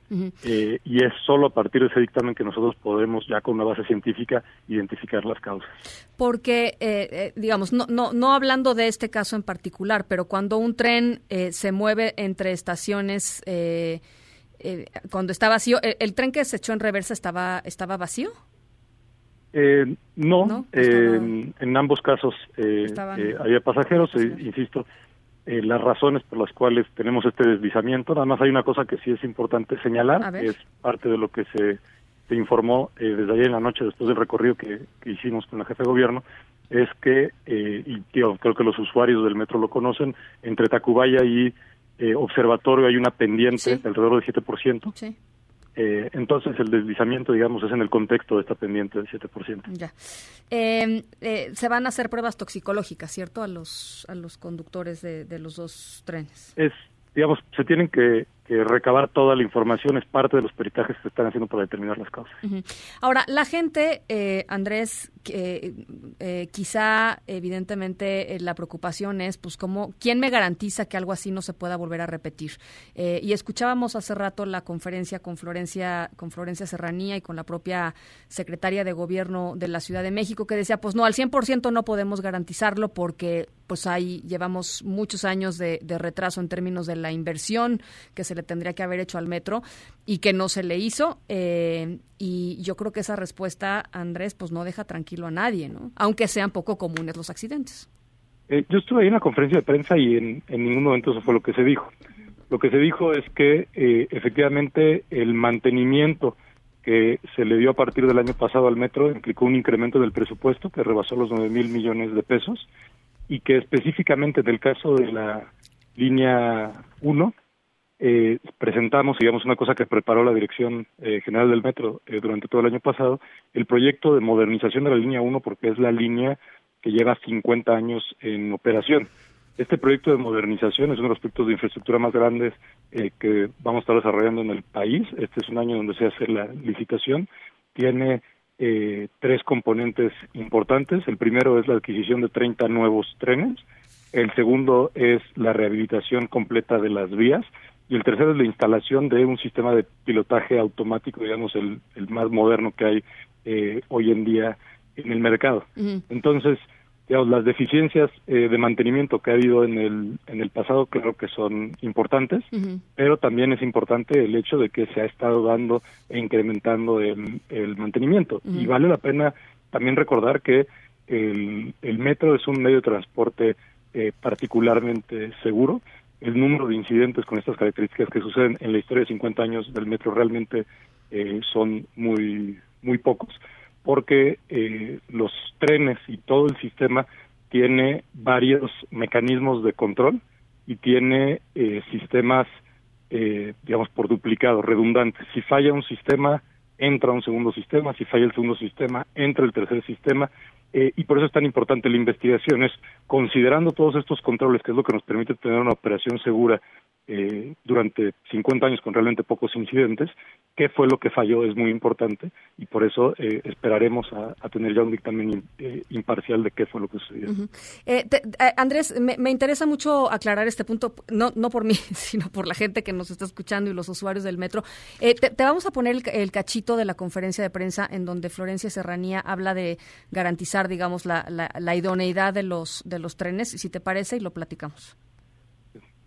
Eh, y es solo a partir de ese dictamen que nosotros podemos, ya con una base científica, identificar las causas. Porque, eh, digamos, no, no, no hablando de este caso en particular, pero cuando un tren se mueve entre estaciones eh, cuando está vacío, ¿el, tren que se echó en reversa estaba, estaba vacío? Eh, no, eh, en ambos casos había pasajeros, insisto, las razones por las cuales tenemos este deslizamiento, nada más hay una cosa que sí es importante señalar, que es parte de lo que se, se informó desde ayer en la noche después del recorrido que, hicimos con la jefe de gobierno, es que, y creo que los usuarios del metro lo conocen, entre Tacubaya y eh, observatorio hay una pendiente de alrededor del 7%. Eh, entonces el deslizamiento, digamos, es en el contexto de esta pendiente del 7%. Ya. Em, eh, se van a hacer pruebas toxicológicas, ¿cierto? A los, a los conductores de, de los dos trenes. Es, digamos, se tienen que que recabar toda la información es parte de los peritajes que se están haciendo para determinar las causas. Ahora, la gente, eh, Andrés, eh, quizá evidentemente eh, la preocupación es, pues, cómo, ¿quién me garantiza que algo así no se pueda volver a repetir? Eh, y escuchábamos hace rato la conferencia con Florencia, con Florencia Serranía y con la propia secretaria de Gobierno de la Ciudad de México que decía, pues no, al 100% no podemos garantizarlo porque pues ahí llevamos muchos años de, de retraso en términos de la inversión que se le tendría que haber hecho al metro y que no se le hizo. Eh, y yo creo que esa respuesta, Andrés, pues no deja tranquilo a nadie, ¿no? Aunque sean poco comunes los accidentes. Eh, yo estuve ahí en la conferencia de prensa y en, ningún momento eso fue lo que se dijo. Lo que se dijo es que eh, efectivamente el mantenimiento que se le dio a partir del año pasado al metro implicó un incremento del presupuesto que rebasó los 9 mil millones de pesos y que específicamente en el caso de la línea 1 eh, presentamos, digamos, una cosa que preparó la Dirección eh, General del Metro eh, durante todo el año pasado, el proyecto de modernización de la línea 1 porque es la línea que lleva 50 años en operación. Este proyecto de modernización es uno de los proyectos de infraestructura más grandes eh, que vamos a estar desarrollando en el país. Este es un año donde se hace la licitación. Tiene eh, tres componentes importantes. El primero es la adquisición de 30 nuevos trenes. El segundo es la rehabilitación completa de las vías y el tercero es la instalación de un sistema de pilotaje automático, digamos, el, el más moderno que hay eh, hoy en día en el mercado. Entonces, digamos, las deficiencias eh, de mantenimiento que ha habido en el, en el pasado creo que son importantes, pero también es importante el hecho de que se ha estado dando e incrementando el, el mantenimiento. Y vale la pena también recordar que el, el metro es un medio de transporte eh, particularmente seguro el número de incidentes con estas características que suceden en la historia de 50 años del metro realmente eh, son muy muy pocos porque eh, los trenes y todo el sistema tiene varios mecanismos de control y tiene eh, sistemas digamos por duplicado redundantes. Si falla un sistema entra un segundo sistema si falla el segundo sistema entra el tercer sistema eh, y por eso es tan importante la investigación, es considerando todos estos controles, que es lo que nos permite tener una operación segura eh, durante 50 años con realmente pocos incidentes. ¿Qué fue lo que falló? Es muy importante y por eso eh, esperaremos a, tener ya un dictamen eh, imparcial de qué fue lo que sucedió. Andrés, me, interesa mucho aclarar este punto, no, no por mí, sino por la gente que nos está escuchando y los usuarios del metro. Te, vamos a poner el, cachito de la conferencia de prensa en donde Florencia Serranía habla de garantizar, digamos, la, la, la idoneidad de los, de los trenes, si te parece, y lo platicamos.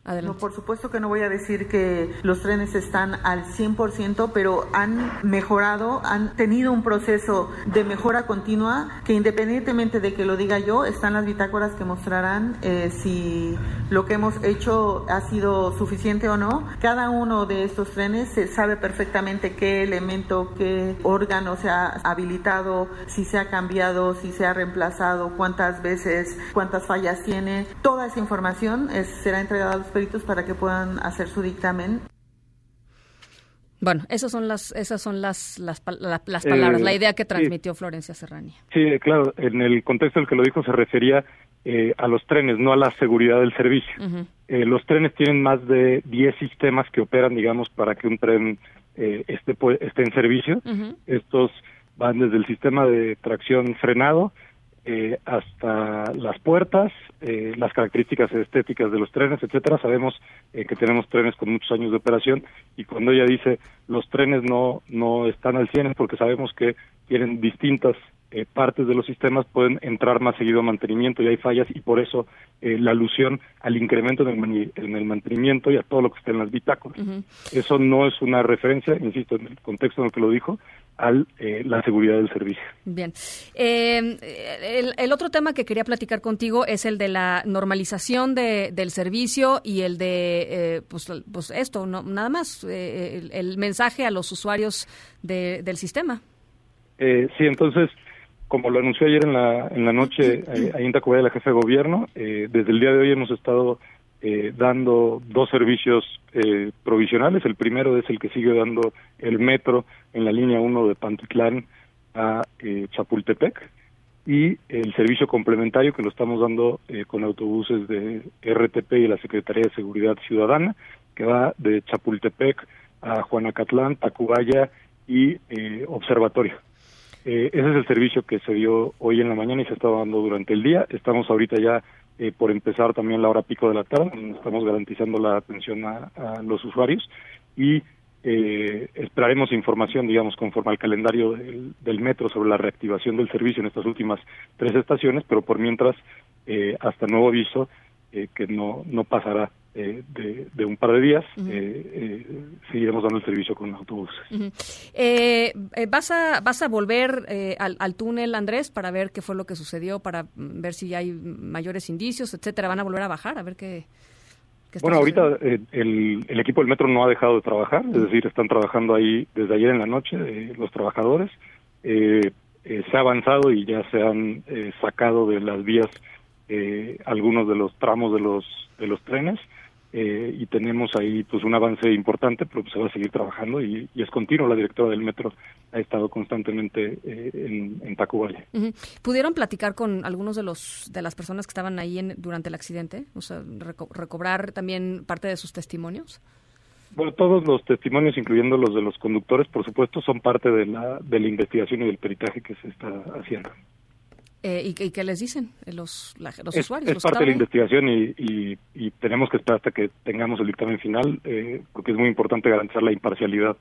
No, por supuesto que no voy a decir que los trenes están al 100%, pero han mejorado, han tenido un proceso de mejora continua que independientemente de que lo diga yo, están las bitácoras que mostrarán eh, si lo que hemos hecho ha sido suficiente o no. Cada uno de estos trenes se sabe perfectamente qué elemento, qué órgano se ha habilitado, si se ha cambiado, si se ha reemplazado, cuántas veces, cuántas fallas tiene. Toda esa información será entregada a los peritos para que puedan hacer su dictamen. Bueno, esas son las, esas son las, las, palabras, la eh, idea que transmitió Florencia Serrania. Sí, claro, en el contexto en el que lo dijo se refería eh, a los trenes, no a la seguridad del servicio. Eh, los trenes tienen más de 10 sistemas que operan, digamos, para que un tren esté, esté en servicio. Estos van desde el sistema de tracción frenado, eh, hasta las puertas, eh, las características estéticas de los trenes, etcétera. Sabemos eh, que tenemos trenes con muchos años de operación y cuando ella dice los trenes no no están al 100 es porque sabemos que tienen distintas eh, partes de los sistemas pueden entrar más seguido a mantenimiento y hay fallas y por eso eh, la alusión al incremento en el, en el, mantenimiento y a todo lo que está en las bitácoras. Eso no es una referencia, insisto, en el contexto en el que lo dijo, a eh, la seguridad del servicio. Bien. el, el, otro tema que quería platicar contigo es el de la normalización de, del servicio y el de, pues, pues, esto, no, nada más, el, mensaje a los usuarios de, del sistema. Sí, entonces como lo anunció ayer en la, en la noche eh, ahí en Tacubaya la jefa de gobierno, eh, desde el día de hoy hemos estado eh, dando dos servicios provisionales. El primero es el que sigue dando el metro en la línea 1 de Pantitlán a Chapultepec y el servicio complementario que lo estamos dando con autobuses de RTP y la Secretaría de Seguridad Ciudadana, que va de Chapultepec a Juanacatlán, Tacubaya y Observatorio. Eh, ese es el servicio que se dio hoy en la mañana y se está dando durante el día. Estamos ahorita ya eh, por empezar también la hora pico de la tarde, estamos garantizando la atención a, los usuarios y eh, esperaremos información, digamos, conforme al calendario del, metro sobre la reactivación del servicio en estas últimas tres estaciones, pero por mientras, hasta nuevo aviso, que no, no pasará eh, de, un par de días, eh, eh, seguiremos dando el servicio con autobuses. ¿vas, a, ¿Vas a volver al, al, túnel, Andrés, para ver qué fue lo que sucedió, para ver si hay mayores indicios, etcétera? ¿Van a volver a bajar? A ver qué... bueno, ahorita el, el, equipo del metro no ha dejado de trabajar, es decir, están trabajando ahí desde ayer en la noche los trabajadores. se ha avanzado y ya se han sacado de las vías algunos de los tramos de los de los trenes eh, y tenemos ahí pues un avance importante, pero pues, se va a seguir trabajando y, es continuo. La directora del metro ha estado constantemente eh, en, en Tacubaya. ¿Pudieron platicar con algunos de los de las personas que estaban ahí en, durante el accidente? O sea, recobrar también parte de sus testimonios. Bueno, todos los testimonios, incluyendo los de los conductores, por supuesto, son parte de la, de la investigación y del peritaje que se está haciendo. Eh, ¿y, qué les dicen eh, los, los usuarios? Es parte de la investigación y, y, tenemos que esperar hasta que tengamos el dictamen final, eh, porque es muy importante garantizar la imparcialidad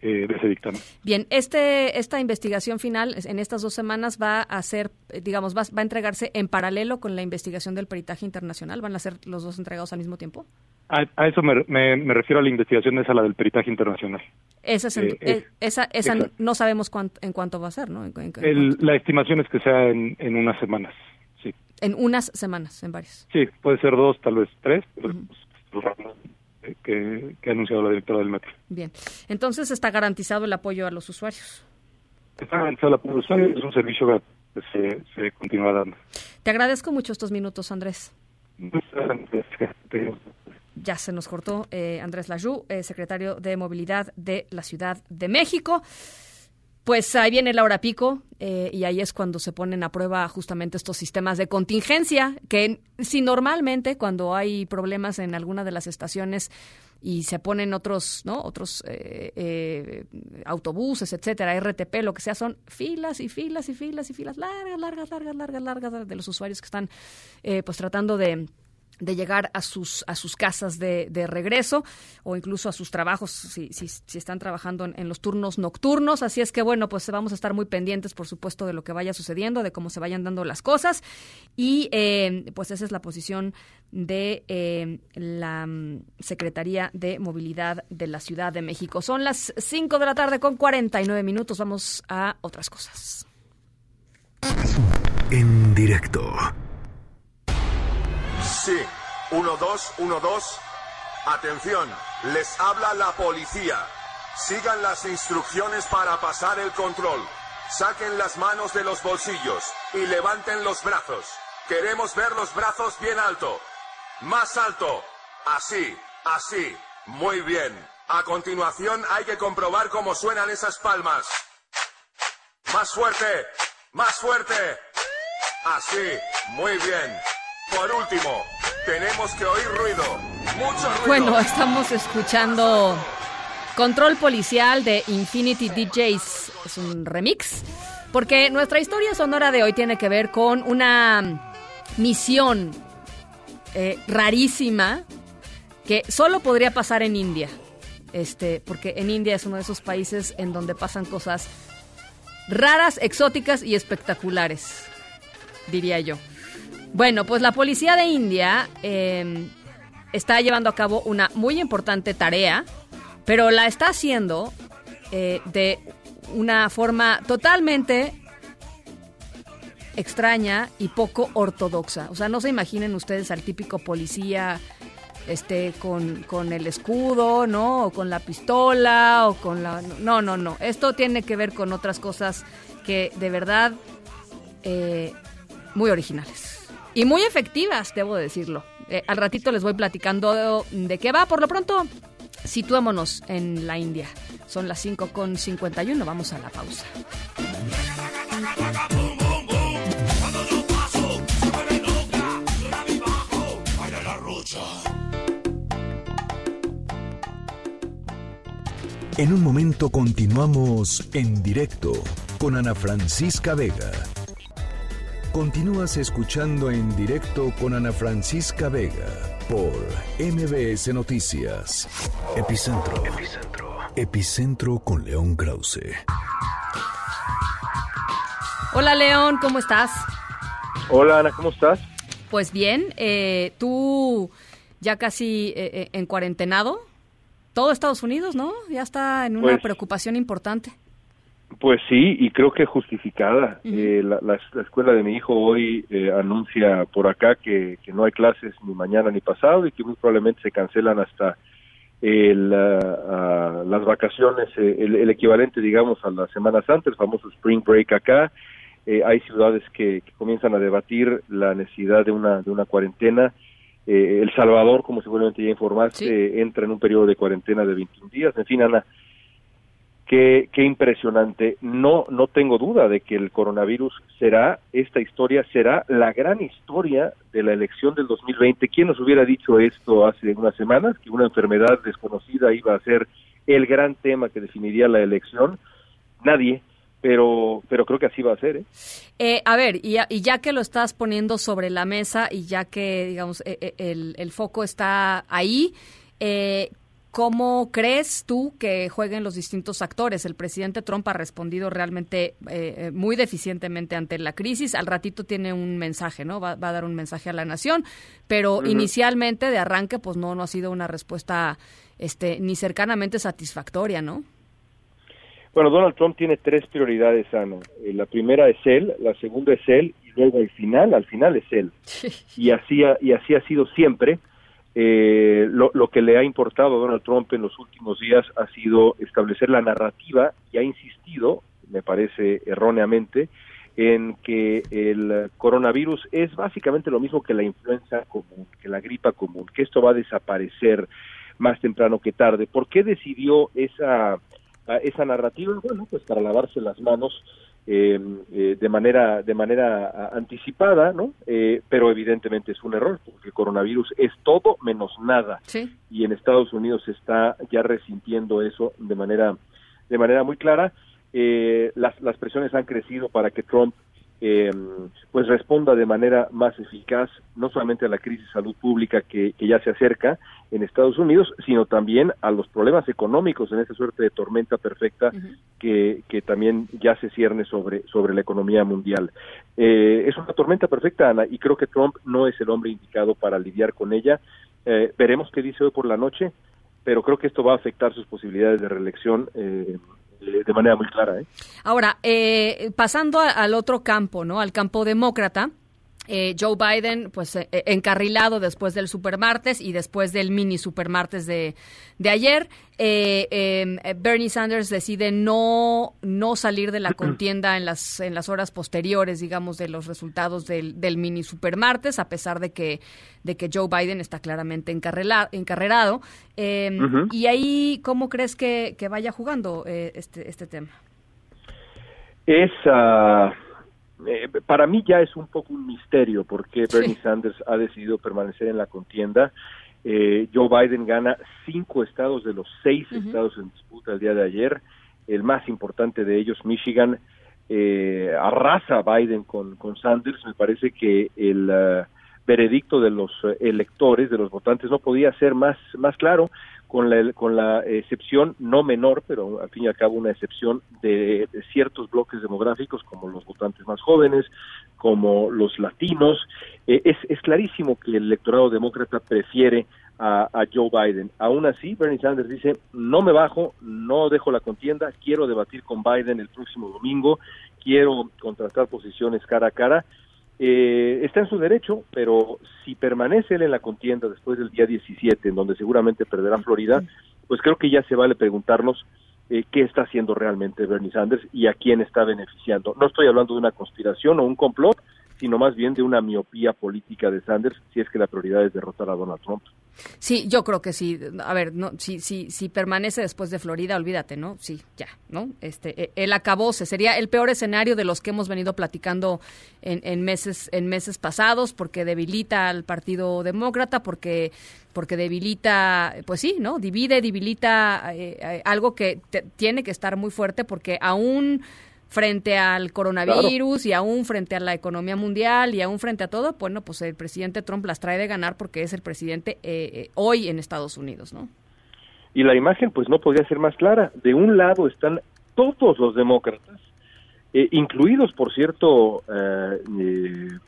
de ese dictamen. Bien, este, esta investigación final en estas dos semanas va a ser, digamos, va, va a entregarse en paralelo con la investigación del peritaje internacional. ¿Van a ser los dos entregados al mismo tiempo? A, eso me, me, refiero a la investigación esa, la del peritaje internacional. Esa, eh, eh, esa, esa no sabemos en cuánto va a ser, ¿no? la estimación es que sea en, en, unas semanas, sí. En unas semanas, en varias. Sí, puede ser dos, tal vez tres, pues, que, que ha anunciado la directora del metro. Bien, entonces está garantizado el apoyo a los usuarios. Está garantizado el apoyo a los usuarios, es un servicio que se, se continúa dando. Te agradezco mucho estos minutos, Andrés. Muchas gracias ya se nos cortó eh, Andrés Lajú, eh, secretario de Movilidad de la Ciudad de México. Pues ahí viene la hora pico eh, y ahí es cuando se ponen a prueba justamente estos sistemas de contingencia, que si normalmente cuando hay problemas en alguna de las estaciones y se ponen otros, ¿no? Otros eh, eh, autobuses, etcétera, RTP, lo que sea, son filas y filas y filas y filas largas, largas, largas, largas, largas de los usuarios que están pues tratando de de llegar a sus a sus casas de, de regreso o incluso a sus trabajos si, si, están trabajando en, los turnos nocturnos. Así es que bueno pues vamos a estar muy pendientes por supuesto de lo que vaya sucediendo de cómo se vayan dando las cosas. Y eh, pues esa es la posición de eh, la mm, Secretaría de Movilidad de la Ciudad de México. Son las 5 de la tarde con 49 minutos. Vamos a otras cosas. En directo Sí, 1, 2, 1, 2. Atención, les habla la policía. Sigan las instrucciones para pasar el control. Saquen las manos de los bolsillos y levanten los brazos. Queremos ver los brazos bien alto. Más alto. Así, así. Muy bien. A continuación hay que comprobar cómo suenan esas palmas. Más fuerte. Más fuerte. Así. Muy bien. Por último, tenemos que oír ruido. Mucho ruido. Bueno, estamos escuchando Control Policial de Infinity DJs. Es un remix. Porque nuestra historia sonora de hoy tiene que ver con una misión eh, rarísima que solo podría pasar en India. Este, porque en India es uno de esos países en donde pasan cosas raras, exóticas y espectaculares, diría yo. Bueno, pues la policía de India em, está llevando a cabo una muy importante tarea, pero la está haciendo eh, de una forma totalmente extraña y poco ortodoxa. O sea, no se imaginen ustedes al típico policía este con, con, el escudo, ¿no? O con la pistola o con la no, no, no. Esto tiene que ver con otras cosas que de verdad eh, muy originales y muy efectivas, debo decirlo. Eh, al ratito les voy platicando de, qué va. Por lo pronto, situémonos en la India. Son las 5 con 51. Vamos a la pausa. En un momento continuamos en directo con Ana Francisca Vega Continúas escuchando en directo con Ana Francisca Vega por MBS Noticias. Epicentro. Epicentro. Epicentro con León Krause. Hola León, ¿cómo estás? Hola Ana, ¿cómo estás? Pues bien, eh, tú ya casi eh, eh, en cuarentenado. Todo Estados Unidos, ¿no? Ya está en una pues preocupación importante. Pues sí, y creo que justificada. eh, la, la, escuela de mi hijo hoy eh, anuncia por acá que, que, no hay clases ni mañana ni pasado y que muy probablemente se cancelan hasta el, uh, uh, las vacaciones, eh, el, el, equivalente, digamos, a la Semana Santa, el famoso Spring Break acá. Eh, hay ciudades que, que, comienzan a debatir la necesidad de una, de una cuarentena. Eh, el Salvador, como seguramente ya informaste, sí. entra en un periodo de cuarentena de 21 días. En fin, Ana, Qué, impresionante. No, no tengo duda de que el coronavirus será, esta historia será la gran historia de la elección del 2020. ¿Quién nos hubiera dicho esto hace unas semanas? Que una enfermedad desconocida iba a ser el gran tema que definiría la elección. Nadie. Pero, pero creo que así va a ser. ¿eh? Eh, a ver, y ya, y ya, que lo estás poniendo sobre la mesa y ya que, digamos, eh, el, el foco está ahí, eh, ¿Cómo crees tú que jueguen los distintos actores? El presidente Trump ha respondido realmente eh, muy deficientemente ante la crisis. Al ratito tiene un mensaje, ¿no? Va, va a dar un mensaje a la nación, pero uh -huh. inicialmente, de arranque, pues no, no ha sido una respuesta este, ni cercanamente satisfactoria, ¿no? Bueno, Donald Trump tiene tres prioridades, Ana. Eh, la primera es él, la segunda es él, y luego al final, al final es él. y, así ha, y así ha sido siempre. Eh, lo, lo, que le ha importado a Donald Trump en los últimos días ha sido establecer la narrativa y ha insistido, me parece erróneamente, en que el coronavirus es básicamente lo mismo que la influenza común, que la gripa común, que esto va a desaparecer más temprano que tarde. ¿Por qué decidió esa esa narrativa, bueno, pues para lavarse las manos eh, eh, de manera de manera anticipada, ¿no? Eh, pero evidentemente es un error porque el coronavirus es todo menos nada y en Estados Unidos se está ya resintiendo eso de manera de manera muy clara. las, las presiones han crecido para que Trump eh, pues responda de manera más eficaz no solamente a la crisis de salud pública que, ya se acerca en Estados Unidos, sino también a los problemas económicos en esa suerte de tormenta perfecta que, que, también ya se cierne sobre, sobre la economía mundial. Eh, es una tormenta perfecta, Ana, y creo que Trump no es el hombre indicado para lidiar con ella. Eh, veremos qué dice hoy por la noche, pero creo que esto va a afectar sus posibilidades de reelección eh, de manera muy clara. ¿eh? Ahora, eh, pasando al otro campo, ¿no? Al campo demócrata. Eh, Joe Biden, pues eh, encarrilado después del supermartes y después del mini supermartes de, de ayer. Em, Bernie Sanders decide no, no salir de la contienda en las, en las horas posteriores, digamos, de los resultados del, del mini supermartes, a pesar de que, de que Joe Biden está claramente encarrerado. Em, y ahí, ¿cómo crees que, que vaya jugando este, este tema? Es, uh, para mí ya es un poco un misterio por qué Bernie Sanders ha decidido permanecer en la contienda. Eh, Joe Biden gana cinco estados de los seis estados en disputa el día de ayer. El más importante de ellos, Michigan, eh, arrasa a Biden con, con Sanders. Me parece que el uh, veredicto de los electores, de los votantes, no podía ser más, más claro con la, con la excepción no menor, pero al fin y al cabo una excepción de, ciertos bloques demográficos como los votantes más jóvenes, como los latinos. Eh, es, es clarísimo que el electorado demócrata prefiere a, a, Joe Biden. Aún así, Bernie Sanders dice, no me bajo, no dejo la contienda, quiero debatir con Biden el próximo domingo, quiero contrastar posiciones cara a cara eh, está en su derecho, pero si permanece él en la contienda después del día 17, en donde seguramente perderá Florida, pues creo que ya se vale preguntarnos eh, qué está haciendo realmente Bernie Sanders y a quién está beneficiando. No estoy hablando de una conspiración o un complot, sino más bien de una miopía política de Sanders si es que la prioridad es derrotar a Donald Trump. Sí, yo creo que sí. A ver, no, si, si, si permanece después de Florida, olvídate, ¿no? Sí, ya, ¿no? Este, e, el acabose sería el peor escenario de los que hemos venido platicando en, en meses, en meses pasados, porque debilita al Partido Demócrata, porque porque debilita, pues sí, ¿no? Divide, debilita eh, eh, algo que tiene que estar muy fuerte, porque aún frente al coronavirus y aún frente a la economía mundial y aún frente a todo, bueno, pues el presidente Trump las trae de ganar porque es el presidente eh, eh, hoy en Estados Unidos, ¿no? Y la imagen pues no podría ser más clara. De un lado están todos los demócratas, eh, incluidos, por cierto,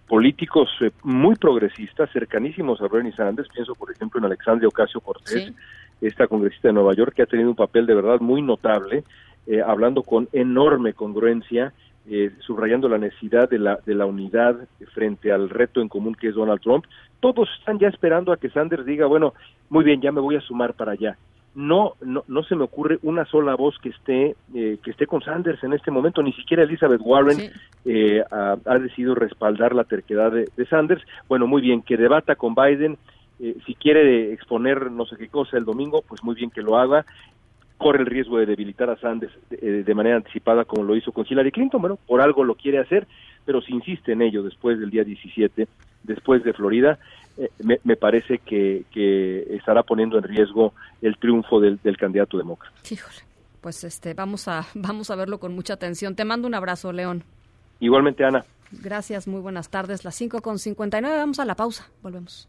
políticos muy progresistas, cercanísimos a Bernie Sanders. Pienso, por ejemplo, en Alexandria Ocasio Cortés, esta congresista de Nueva York, que ha tenido un papel de verdad muy notable eh, hablando con enorme congruencia, eh, subrayando la necesidad de la, de la unidad frente al reto en común que es Donald Trump. Todos están ya esperando a que Sanders diga, bueno, muy bien, ya me voy a sumar para allá. No, no, no se me ocurre una sola voz que esté eh, que esté con Sanders en este momento. Ni siquiera Elizabeth Warren ha, decidido respaldar la terquedad de, de, Sanders. Bueno, muy bien, que debata con Biden. si quiere exponer no sé qué cosa el domingo, pues muy bien que lo haga corre el riesgo de debilitar a Sanders de, eh, manera anticipada como lo hizo con Hillary Clinton. Bueno, por algo lo quiere hacer, pero si insiste en ello después del día 17, después de Florida, eh, me, parece que, estará poniendo en riesgo el triunfo del, candidato demócrata. Híjole, pues este, vamos a, vamos a verlo con mucha atención. Te mando un abrazo, León. Igualmente, Ana. Gracias, muy buenas tardes. Las 5 con 59, vamos a la pausa. Volvemos.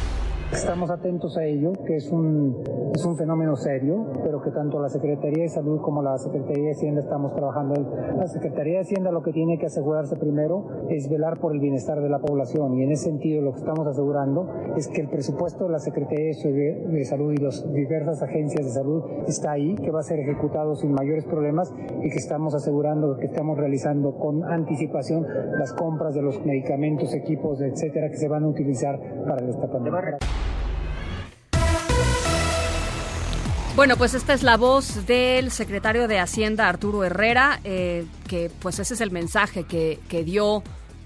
Estamos atentos a ello, que es un, es un fenómeno serio, pero que tanto la Secretaría de Salud como la Secretaría de Hacienda estamos trabajando. La Secretaría de Hacienda lo que tiene que asegurarse primero es velar por el bienestar de la población y en ese sentido lo que estamos asegurando es que el presupuesto de la Secretaría de Salud y las diversas agencias de salud está ahí, que va a ser ejecutado sin mayores problemas y que estamos asegurando que estamos realizando con anticipación las compras de los medicamentos, equipos, etcétera, que se van a utilizar para esta pandemia. Bueno, pues esta es la voz del secretario de Hacienda, Arturo Herrera, eh, que pues ese es el mensaje que, que dio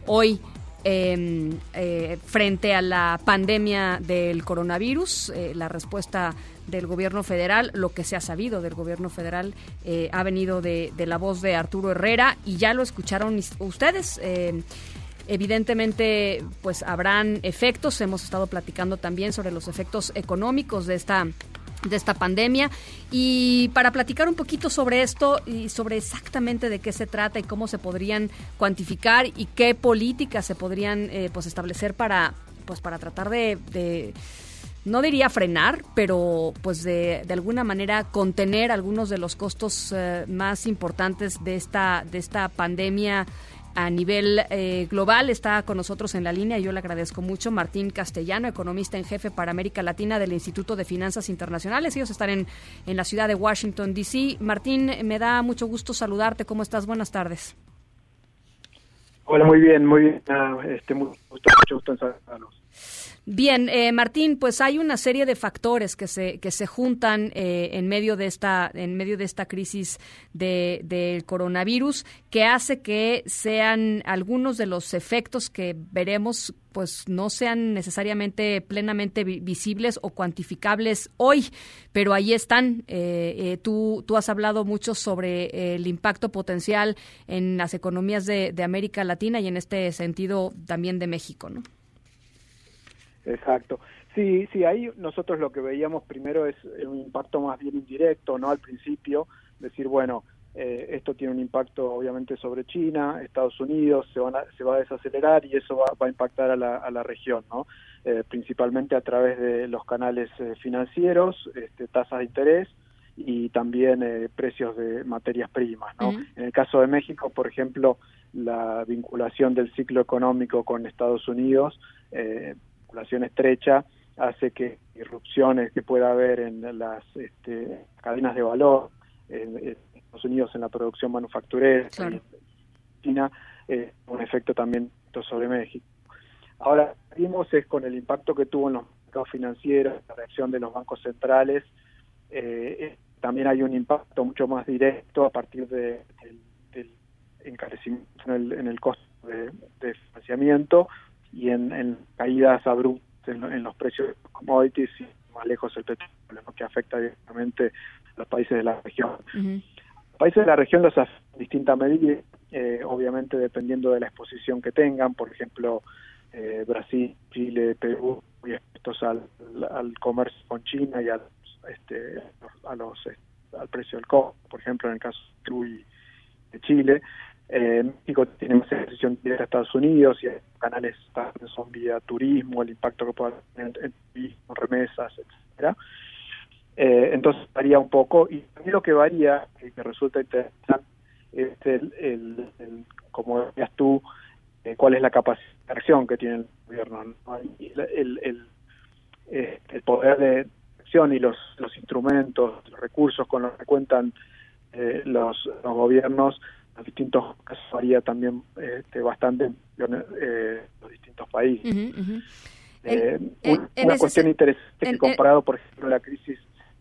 hoy em, eh, frente a la pandemia del coronavirus, eh, la respuesta del gobierno federal, lo que se ha sabido del gobierno federal ha venido de, de, la voz de Arturo Herrera y ya lo escucharon ustedes. Evidentemente, pues habrán efectos. Hemos estado platicando también sobre los efectos económicos de esta de esta pandemia. Y para platicar un poquito sobre esto y sobre exactamente de qué se trata y cómo se podrían cuantificar y qué políticas se podrían eh, pues establecer para pues para tratar de, no diría frenar, pero pues de, de, alguna manera contener algunos de los costos eh, más importantes de esta de esta pandemia a nivel eh, global. Está con nosotros en la línea, yo le agradezco mucho, Martín Castellano, economista en jefe para América Latina del Instituto de Finanzas Internacionales. Ellos están en, en la ciudad de Washington, D.C. Martín, me da mucho gusto saludarte. ¿Cómo estás? Buenas tardes. Hola, muy bien, muy bien. Ah, este, mucho gusto en saludarlos. Bien, eh, Martín, pues hay una serie de factores que se que se juntan eh, en medio de esta en medio de esta crisis del de, coronavirus que hace que sean algunos de los efectos que veremos pues no sean necesariamente plenamente visibles o cuantificables hoy, pero ahí están. Eh, tú, tú has hablado mucho sobre el impacto potencial en las economías de, de América Latina y en este sentido también de México, ¿no? Exacto. Sí, sí, ahí nosotros lo que veíamos primero es un impacto más bien indirecto, ¿no? Al principio, decir, bueno, eh, esto tiene un impacto obviamente sobre China, Estados Unidos, se, van a, se va a desacelerar y eso va, a impactar a la, a la región, ¿no? Eh, principalmente a través de los canales eh, financieros, este, tasas de interés y también precios de materias primas, ¿no? En el caso de México, por ejemplo, la vinculación del ciclo económico con Estados Unidos eh, estrecha hace que irrupciones que pueda haber en las este, cadenas de valor en, Estados Unidos en la producción manufacturera en China eh, un efecto también sobre México. Ahora vimos es con el impacto que tuvo en los mercados financieros la reacción de los bancos centrales eh, también hay un impacto mucho más directo a partir de, del, encarecimiento en el, en el costo de, de financiamiento y en, caídas abruptas en, los precios de commodities y más lejos el petróleo, que afecta directamente a los países de la región. Los países de la región los afectan en distintas medidas, eh, obviamente dependiendo de la exposición que tengan, por ejemplo, eh, Brasil, Chile, Perú, muy expuestos al, al comercio con China y al, este, a los, al precio del cobre, por ejemplo, en el caso de Perú y de Chile. Eh, México tiene más exposición directa a Estados Unidos y canales son vía turismo, el impacto que pueda tener en, turismo, remesas, etcétera. Eh, entonces varía un poco y mí lo que varía, que me resulta interesante, es el, como decías tú, eh, cuál es la capacidad de acción que tiene el gobierno, el, el, eh, el, poder de acción y los, instrumentos, los recursos con los que cuentan eh, los gobiernos los distintos casos varía también este, bastante eh, los distintos países. Eh, una cuestión interesante que comparado, por ejemplo, la crisis.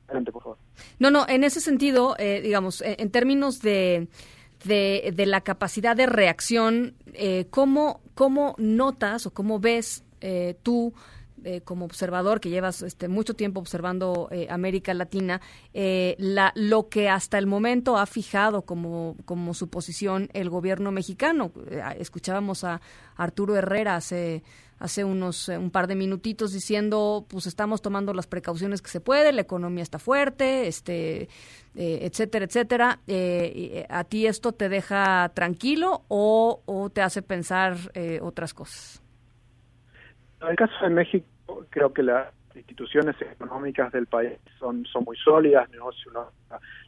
Adelante, por favor. No, no, en ese sentido, eh, digamos, en, términos de, de, de, la capacidad de reacción, eh, ¿cómo, ¿cómo notas o cómo ves eh, tú eh, como observador que llevas este, mucho tiempo observando eh, América Latina, eh, la, lo que hasta el momento ha fijado como, como su posición el gobierno mexicano. escuchábamos a Arturo Herrera hace hace unos un par de minutitos diciendo pues estamos tomando las precauciones que se puede la economía está fuerte este etcétera etcétera a ti esto te deja tranquilo o, o te hace pensar otras cosas en el caso de México creo que las instituciones económicas del país son, son muy sólidas, negocio,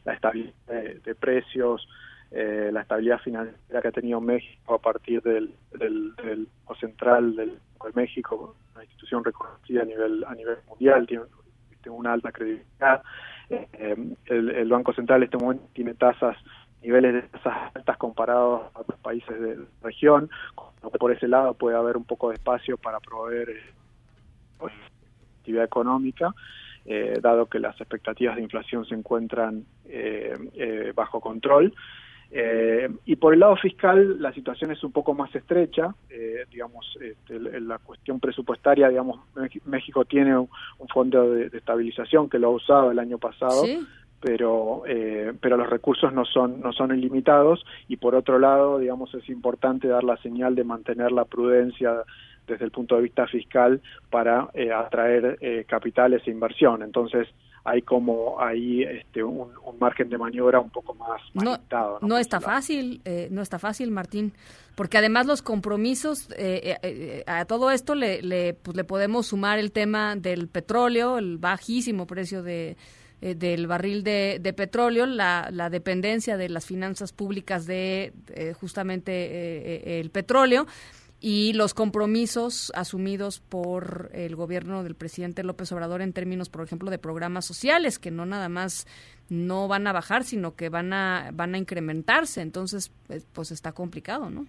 la, estabilidad de, precios, eh, la estabilidad financiera que ha tenido México a partir del, del, del Central del, de México, una institución reconocida a nivel a nivel mundial, tiene, una alta credibilidad. Eh, el, el, Banco Central en este momento tiene tasas niveles de tasas altas comparados a otros países de la región, por ese lado puede haber un poco de espacio para proveer eh, actividad económica. eh, dado que las expectativas de inflación se encuentran eh, bajo control. y por el lado fiscal la situación es un poco más estrecha, digamos, este, la cuestión presupuestaria, digamos, México tiene un, fondo de, estabilización que lo ha usado el año pasado, pero eh, pero los recursos no son no son ilimitados y por otro lado digamos es importante dar la señal de mantener la prudencia desde el punto de vista fiscal para eh, atraer eh, capitales e inversión. Entonces hay como ahí este, un, margen de maniobra un poco más, limitado. No, está fácil, no está fácil, Martín, porque además los compromisos, a todo esto le, le, pues le podemos sumar el tema del petróleo, el bajísimo precio de, eh, del barril de, petróleo, la, la, dependencia de las finanzas públicas de eh, justamente eh, el petróleo y los compromisos asumidos por el gobierno del presidente López Obrador en términos, por ejemplo, de programas sociales que no nada más no van a bajar, sino que van a van a incrementarse. Entonces, pues está complicado, ¿no?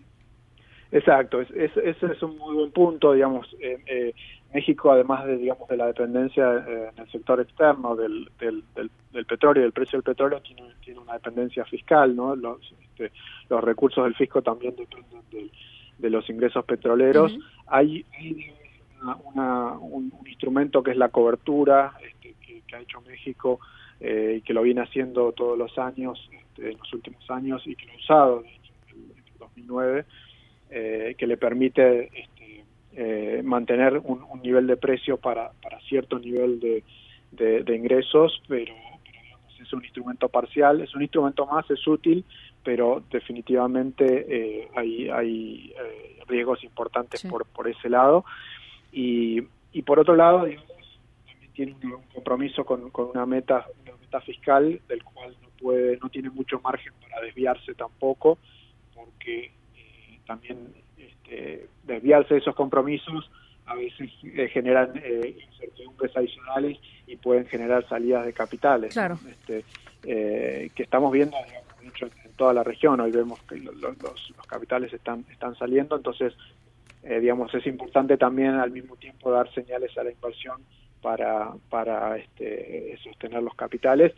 Exacto, ese es, un muy buen punto, digamos. eh, México, además de digamos de la dependencia eh, en el sector externo del, del, del, petróleo y del precio del petróleo, tiene, tiene una dependencia fiscal, ¿no? Los, este, los recursos del fisco también dependen de los ingresos petroleros. Hay, una, un, instrumento que es la cobertura este, que, ha hecho México eh, y que lo viene haciendo todos los años, este, en los últimos años, y que lo ha usado en, el 2009, eh, que le permite eh, mantener un, nivel de precio para, para cierto nivel de, de, ingresos, pero, es un instrumento parcial, es un instrumento más, es útil, pero definitivamente eh, hay, hay eh, riesgos importantes por, por ese lado. Y, y por otro lado, digamos, también tiene un, compromiso con, con una meta una meta fiscal del cual no puede no tiene mucho margen para desviarse tampoco porque también eh, desviarse de esos compromisos a veces eh, generan eh, incertidumbres adicionales y pueden generar salidas de capitales. Claro. Este, eh, que estamos viendo en toda la región. Hoy vemos que los, los, capitales están, están saliendo, entonces, digamos, es importante también al mismo tiempo dar señales a la inversión para, para este, sostener los capitales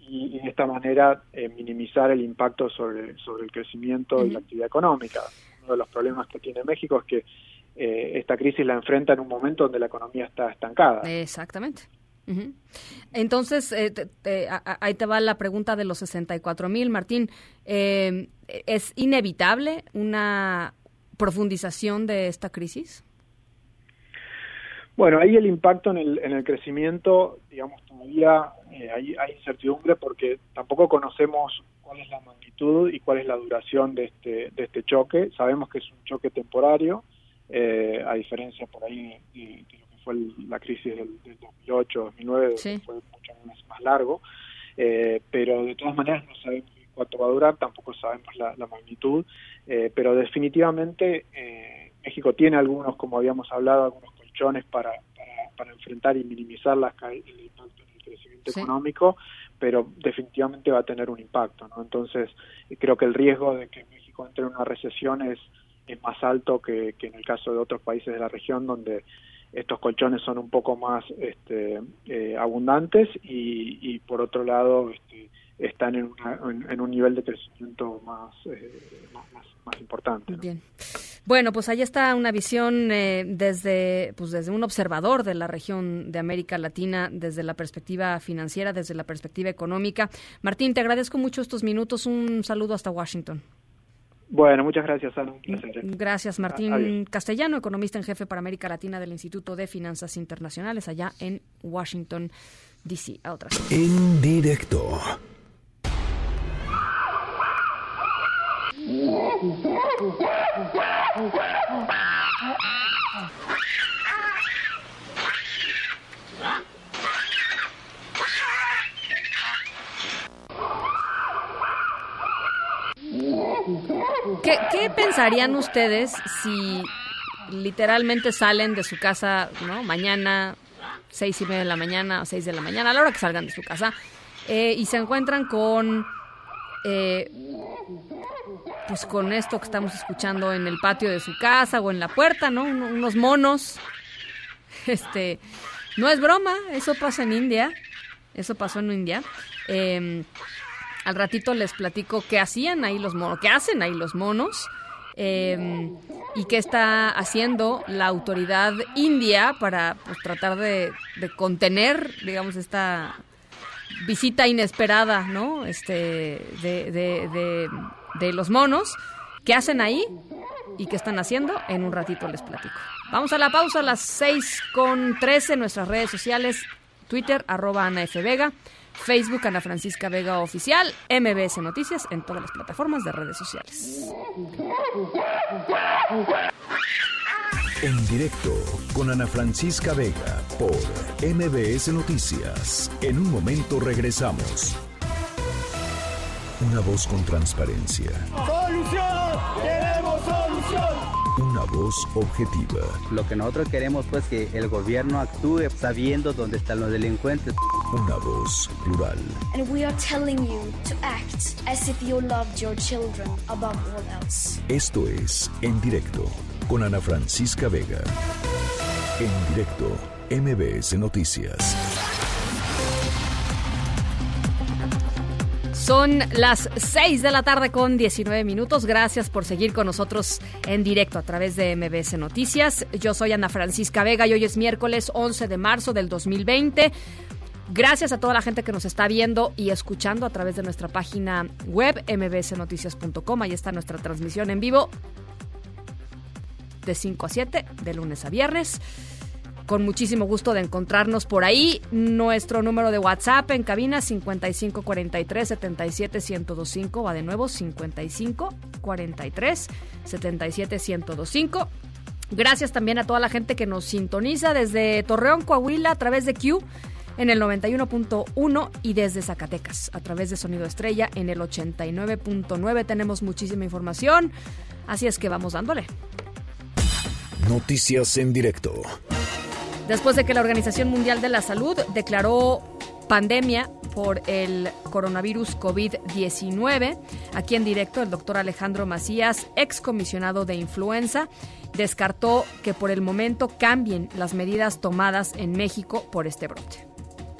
y, de esta manera minimizar el impacto sobre, sobre el crecimiento y la actividad económica uno de los problemas que tiene México es que eh, esta crisis la enfrenta en un momento donde la economía está estancada. Exactamente. Entonces, eh, ahí te va la pregunta de los 64 mil, Martín. Eh, ¿Es inevitable una profundización de esta crisis? Bueno, ahí el impacto en el, en el crecimiento, digamos, todavía hay, hay incertidumbre porque tampoco conocemos cuál es la magnitud y cuál es la duración de este, de este choque. Sabemos que es un choque temporario, eh, a diferencia por ahí de, que fue la crisis del, 2008-2009, fue mucho más, largo, eh, pero de todas maneras no sabemos cuánto va a durar, tampoco sabemos la, magnitud, eh, pero definitivamente México tiene algunos, como habíamos hablado, algunos colchones para, para, enfrentar y minimizar las el impacto en el crecimiento económico, pero definitivamente va a tener un impacto, ¿no? Entonces, creo que el riesgo de que México entre en una recesión es, es más alto que, en el caso de otros países de la región donde estos colchones son un poco más este, eh, abundantes y, y, por otro lado este, están en, en, un nivel de crecimiento más, eh, más, más, importante. Bien. Bueno, pues ahí está una visión eh, desde, pues desde un observador de la región de América Latina, desde la perspectiva financiera, desde la perspectiva económica. Martín, te agradezco mucho estos minutos. Un saludo hasta Washington. Bueno, muchas gracias, Ana. Gracias, Martín Castellano, economista en jefe para América Latina del Instituto de Finanzas Internacionales, allá en Washington, D.C. A otras. En directo. ¿Qué, pensarían ustedes si literalmente salen de su casa, ¿no? Mañana, seis y media de la mañana, seis de la mañana, a la hora que salgan de su casa, eh, y se encuentran con eh, pues con esto que estamos escuchando en el patio de su casa o en la puerta, ¿no? unos monos, este, No es broma, eso pasa en India. Eso pasó en India. Em, al ratito les platico qué hacían ahí los monos, qué hacen ahí los monos. Em, y qué está haciendo la autoridad india para pues, tratar de, contener, digamos, esta visita inesperada, ¿no? Este, de, de, de, los monos. ¿Qué hacen ahí? ¿Y qué están haciendo? En un ratito les platico. Vamos a la pausa a las 6 con 13 en nuestras redes sociales, Twitter, arroba Ana F. Vega. Facebook Ana Francisca Vega Oficial, MBS Noticias en todas las plataformas de redes sociales. En directo con Ana Francisca Vega por MBS Noticias. En un momento regresamos. Una voz con transparencia. ¡Solución! ¡Queremos solución! Una voz objetiva. Lo que nosotros queremos pues que el gobierno actúe sabiendo dónde están los delincuentes. Una voz plural. And we are telling you to act as if you loved your children above all else. Esto es En Directo con Ana Francisca Vega. En directo, MBS Noticias. Son las 6 de la tarde con 19 minutos. Gracias por seguir con nosotros en directo a través de MBS Noticias. Yo soy Ana Francisca Vega y hoy es miércoles 11 de marzo del 2020. Gracias a toda la gente que nos está viendo y escuchando a través de nuestra página web mbsnoticias.com. Ahí está nuestra transmisión en vivo de 5 a 7, de lunes a viernes con muchísimo gusto de encontrarnos por ahí. Nuestro número de WhatsApp en cabina 5543 77 1025 va de nuevo 55 43 77 1025. Gracias también a toda la gente que nos sintoniza desde Torreón, Coahuila a través de Q en el 91.1 y desde Zacatecas a través de Sonido Estrella en el 89.9. Tenemos muchísima información, así es que vamos dándole. Noticias en directo después de que la Organización Mundial de la Salud declaró pandemia por el coronavirus COVID-19. Aquí en directo, el doctor Alejandro Macías, excomisionado de influenza, descartó que por el momento cambien las medidas tomadas en México por este brote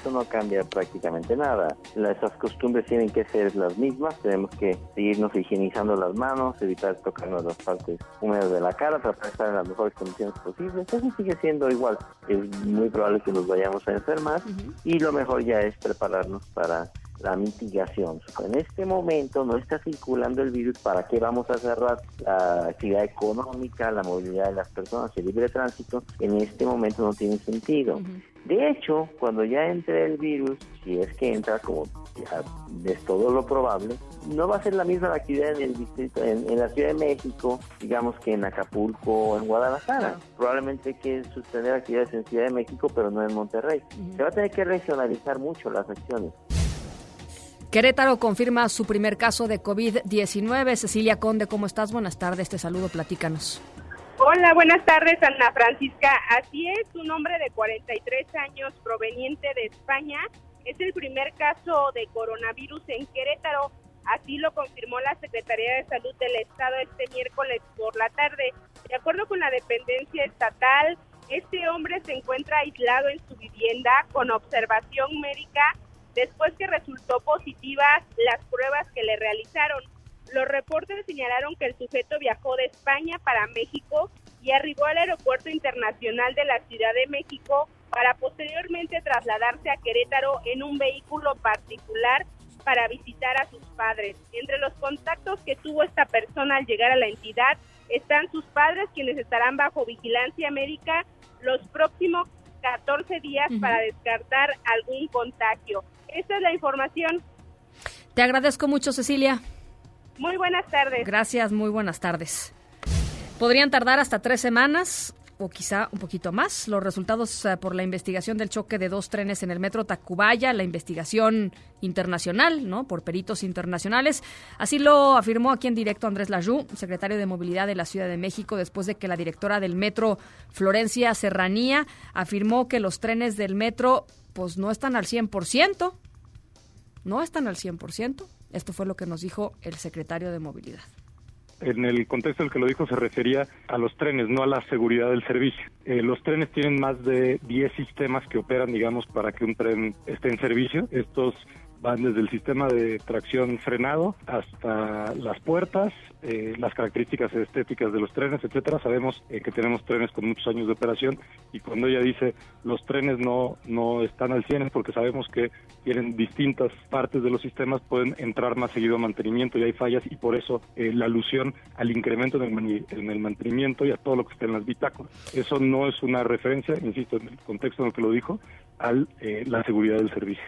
no cambia prácticamente nada. Esas costumbres tienen que ser las mismas. Tenemos que seguirnos higienizando las manos, evitar tocarnos las partes húmedas de la cara, tratar de estar en las mejores condiciones posibles. Eso sigue siendo igual. Es muy probable que nos vayamos a enfermar y lo mejor ya es prepararnos para la mitigación. En este momento no está circulando el virus, ¿para qué vamos a cerrar la actividad económica, la movilidad de las personas, el libre tránsito? En este momento no tiene sentido. De hecho, cuando ya entre el virus, si es que entra, como ya es todo lo probable, no va a ser la misma la actividad en el distrito, en, la Ciudad de México, digamos que en Acapulco o en Guadalajara. Probablemente hay que suspender actividades en Ciudad de México, pero no en Monterrey. Se va a tener que regionalizar mucho las acciones. Querétaro confirma su primer caso de COVID-19. Cecilia Conde, ¿cómo estás? Buenas tardes, te saludo, platícanos. Hola, buenas tardes, Ana Francisca. Así es, un hombre de 43 años proveniente de España es el primer caso de coronavirus en Querétaro. Así lo confirmó la Secretaría de Salud del Estado este miércoles por la tarde. De acuerdo con la dependencia estatal, este hombre se encuentra aislado en su vivienda con observación médica después que resultó positivas las pruebas que le realizaron. Los reportes señalaron que el sujeto viajó de España para México y arribó al Aeropuerto Internacional de la Ciudad de México para posteriormente trasladarse a Querétaro en un vehículo particular para visitar a sus padres. Entre los contactos que tuvo esta persona al llegar a la entidad están sus padres, quienes estarán bajo vigilancia médica los próximos 14 días para descartar algún contagio. Esta es la información. Te agradezco mucho, Cecilia. Muy buenas tardes. Gracias, muy buenas tardes. Podrían tardar hasta tres semanas o quizá un poquito más. Los resultados eh, por la investigación del choque de dos trenes en el metro Tacubaya, la investigación internacional, ¿no? Por peritos internacionales. Así lo afirmó aquí en directo Andrés Lajú, secretario de Movilidad de la Ciudad de México, después de que la directora del metro, Florencia Serranía, afirmó que los trenes del metro pues no están al 100%. No están al 100%. Esto fue lo que nos dijo el secretario de Movilidad. en el contexto en el que lo dijo se refería a los trenes, no a la seguridad del servicio. Eh, los trenes tienen más de 10 sistemas que operan, digamos, para que un tren esté en servicio. Estos van desde el sistema de tracción frenado hasta las puertas, eh, las características estéticas de los trenes, etcétera. Sabemos eh, que tenemos trenes con muchos años de operación y cuando ella dice los trenes no no están al 100 es porque sabemos que tienen distintas partes de los sistemas, pueden entrar más seguido a mantenimiento y hay fallas y por eso eh, la alusión al incremento en el, en el mantenimiento y a todo lo que está en las bitácoras. Eso no es una referencia, insisto, en el contexto en el que lo dijo, a la seguridad del servicio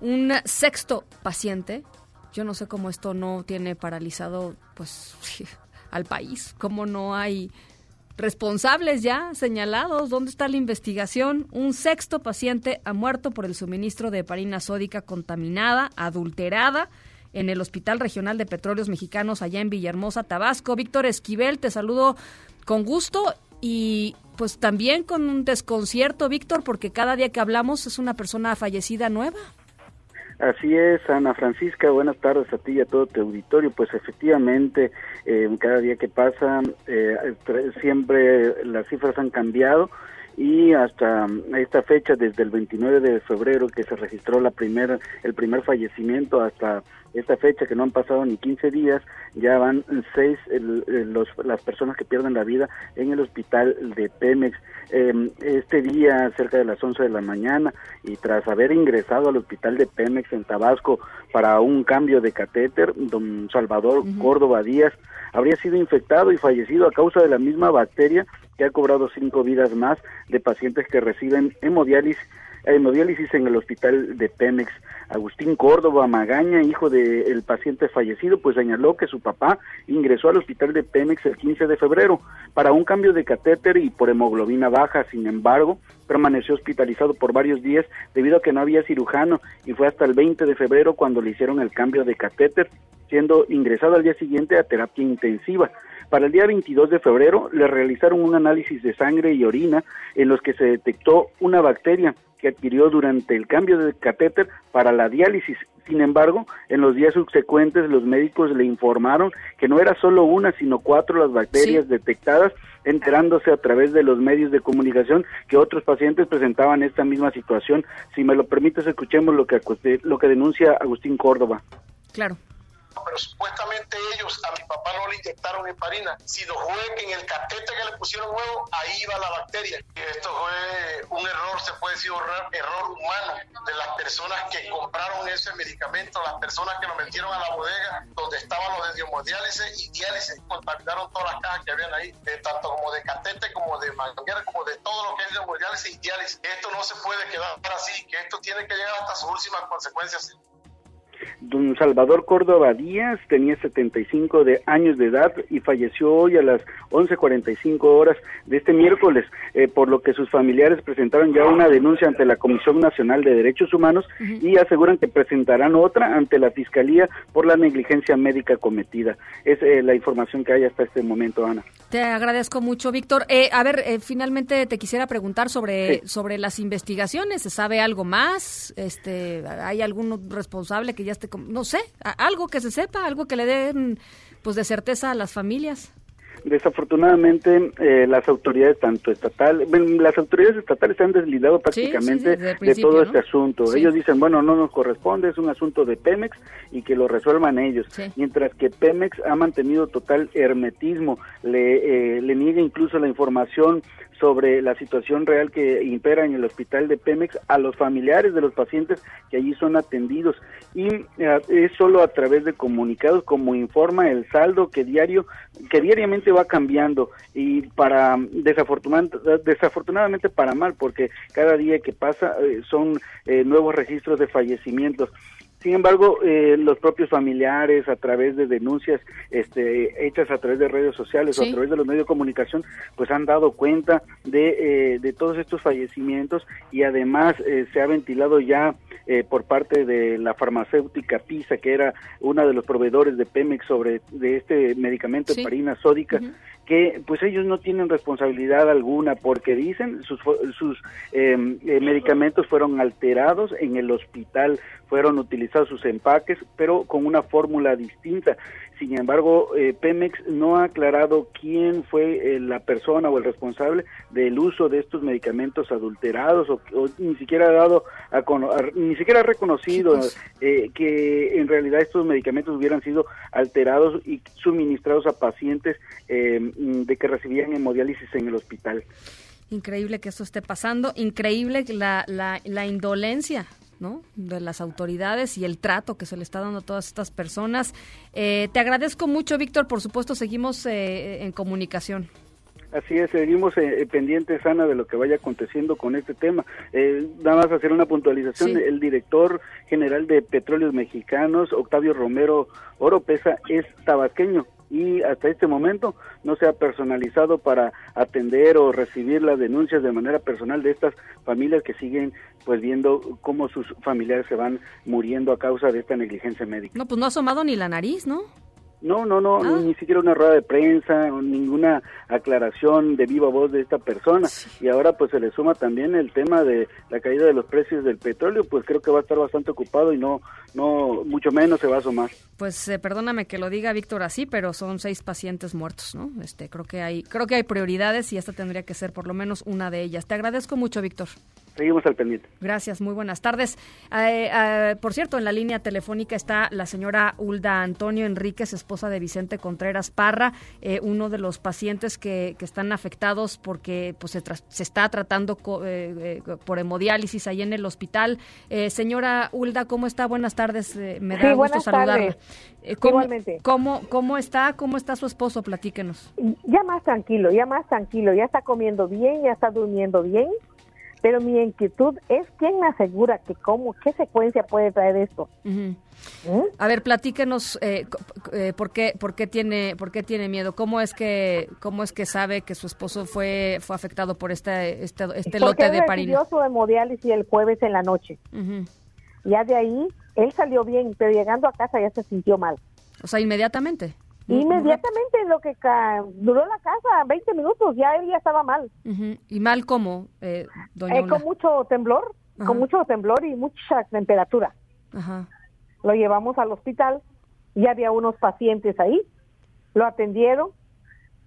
un sexto paciente. Yo no sé cómo esto no tiene paralizado pues al país, cómo no hay responsables ya señalados, dónde está la investigación. Un sexto paciente ha muerto por el suministro de heparina sódica contaminada, adulterada en el Hospital Regional de Petróleos Mexicanos allá en Villahermosa, Tabasco. Víctor Esquivel, te saludo con gusto y pues también con un desconcierto, Víctor, porque cada día que hablamos es una persona fallecida nueva. Así es, Ana Francisca, buenas tardes a ti y a todo tu auditorio. Pues efectivamente, eh, cada día que pasa, eh, siempre las cifras han cambiado y hasta esta fecha, desde el 29 de febrero que se registró la primera, el primer fallecimiento hasta esta fecha que no han pasado ni 15 días, ya van seis los, las personas que pierden la vida en el hospital de Pemex. Em, este día, cerca de las 11 de la mañana, y tras haber ingresado al hospital de Pemex en Tabasco para un cambio de catéter, don Salvador Córdoba Díaz habría sido infectado y fallecido a causa de la misma bacteria que ha cobrado cinco vidas más de pacientes que reciben hemodiálisis hemodiálisis en el hospital de Pemex. Agustín Córdoba Magaña, hijo del paciente fallecido, pues señaló que su papá ingresó al hospital de Pemex el 15 de febrero para un cambio de catéter y por hemoglobina baja. Sin embargo, permaneció hospitalizado por varios días debido a que no había cirujano y fue hasta el 20 de febrero cuando le hicieron el cambio de catéter, siendo ingresado al día siguiente a terapia intensiva. Para el día 22 de febrero le realizaron un análisis de sangre y orina en los que se detectó una bacteria que adquirió durante el cambio de catéter para la diálisis. Sin embargo, en los días subsecuentes los médicos le informaron que no era solo una, sino cuatro las bacterias detectadas, enterándose a través de los medios de comunicación que otros pacientes presentaban esta misma situación. Si me lo permites, escuchemos lo que, lo que denuncia Agustín Córdoba. Claro pero supuestamente ellos a mi papá no le inyectaron heparina, sino fue que en el catete que le pusieron nuevo, ahí iba la bacteria. Esto fue un error, se puede decir error, error humano de las personas que compraron ese medicamento, las personas que lo metieron a la bodega donde estaban los de y diálisis, contaminaron todas las cajas que habían ahí, tanto como de catete, como de manguera, como de todo lo que es de y diálisis. Esto no se puede quedar así, que esto tiene que llegar hasta sus últimas consecuencias. Don Salvador Córdoba Díaz tenía 75 de años de edad y falleció hoy a las 11:45 horas de este miércoles, eh, por lo que sus familiares presentaron ya una denuncia ante la Comisión Nacional de Derechos Humanos y aseguran que presentarán otra ante la Fiscalía por la negligencia médica cometida. Es eh, la información que hay hasta este momento, Ana. Te agradezco mucho, Víctor. Eh, a ver, finalmente te quisiera preguntar sobre sobre las investigaciones. ¿Se sabe algo más? Este, ¿hay algún responsable que ya esté no sé, algo que se sepa, algo que le den pues de certeza a las familias. Desafortunadamente, eh, las autoridades, tanto estatales, las autoridades estatales se han deslindado prácticamente de todo este asunto. Ellos dicen, bueno, no nos corresponde, es un asunto de Pemex y que lo resuelvan ellos. Mientras que Pemex ha mantenido total hermetismo, le, eh, le niega incluso la información sobre la situación real que impera en el hospital de Pemex a los familiares de los pacientes que allí son atendidos. Y eh, es solo a través de comunicados como informa el saldo que diario que diariamente va cambiando. Y para desafortunadamente, desafortunadamente para mal porque cada día que pasa eh, son eh, nuevos registros de fallecimientos sin embargo, eh, los propios familiares, a través de denuncias este, hechas a través de redes sociales o a través de los medios de comunicación, pues han dado cuenta de, eh, de todos estos fallecimientos y además eh, se ha ventilado ya por parte de la farmacéutica PISA, que era una de los proveedores de Pemex sobre de este medicamento de parina sódica, que pues ellos no tienen responsabilidad alguna porque dicen sus, sus em, medicamentos fueron alterados en el hospital, fueron utilizados sus empaques, pero con una fórmula distinta. Sin embargo, eh, Pemex no ha aclarado quién fue eh, la persona o el responsable del uso de estos medicamentos adulterados o, ni siquiera ha dado a, ni siquiera ha reconocido eh, que en realidad estos medicamentos hubieran sido alterados y suministrados a pacientes de que recibían hemodiálisis en el hospital. Increíble que esto esté pasando, increíble la, la, la indolencia ¿no? de las autoridades y el trato que se le está dando a todas estas personas. Eh, te agradezco mucho, Víctor. Por supuesto, seguimos eh, en comunicación. Así es, seguimos eh, pendientes, Ana, de lo que vaya aconteciendo con este tema. nada más hacer una puntualización. El director general de Petróleos Mexicanos, Octavio Romero Oropesa, es tabasqueño y hasta este momento no se ha personalizado para atender o recibir las denuncias de manera personal de estas familias que siguen pues viendo cómo sus familiares se van muriendo a causa de esta negligencia médica. No, pues no ha asomado ni la nariz, ¿no? No, no, no, ah. ni siquiera una rueda de prensa, ninguna aclaración de viva voz de esta persona. Y ahora pues se le suma también el tema de la caída de los precios del petróleo, pues creo que va a estar bastante ocupado y no, no, mucho menos se va a asomar. Pues eh, perdóname que lo diga Víctor así, pero son seis pacientes muertos, ¿no? Este, creo que hay, creo que hay prioridades y esta tendría que ser por lo menos una de ellas. Te agradezco mucho, Víctor. Seguimos al pendiente. Gracias, muy buenas tardes. Eh, eh, por cierto, en la línea telefónica está la señora Hulda Antonio Enríquez, esposa de Vicente Contreras Parra, eh, uno de los pacientes que, que, están afectados porque pues, se, se está tratando por hemodiálisis ahí en el hospital. señora Hulda, ¿cómo está? Buenas tardes, me da gusto saludarla. ¿cómo, Igualmente. ¿cómo, ¿Cómo está? ¿Cómo está su esposo? Platíquenos. Ya más tranquilo, ya más tranquilo, ya está comiendo bien, ya está durmiendo bien pero mi inquietud es quién me asegura que cómo, qué secuencia puede traer esto. ¿Mm? A ver, platíquenos eh, eh, por qué, por qué tiene, por qué tiene miedo. ¿Cómo es que, cómo es que sabe que su esposo fue, fue afectado por este, este, este lote de parina? su hemodiálisis el jueves en la noche. Ya de ahí él salió bien, pero llegando a casa ya se sintió mal. O sea, inmediatamente. Inmediatamente lo que duró la casa, 20 minutos, ya él ya estaba mal. ¿Y mal cómo, eh, doña eh, Con mucho temblor, con mucho temblor y mucha temperatura. Lo llevamos al hospital, ya había unos pacientes ahí, lo atendieron,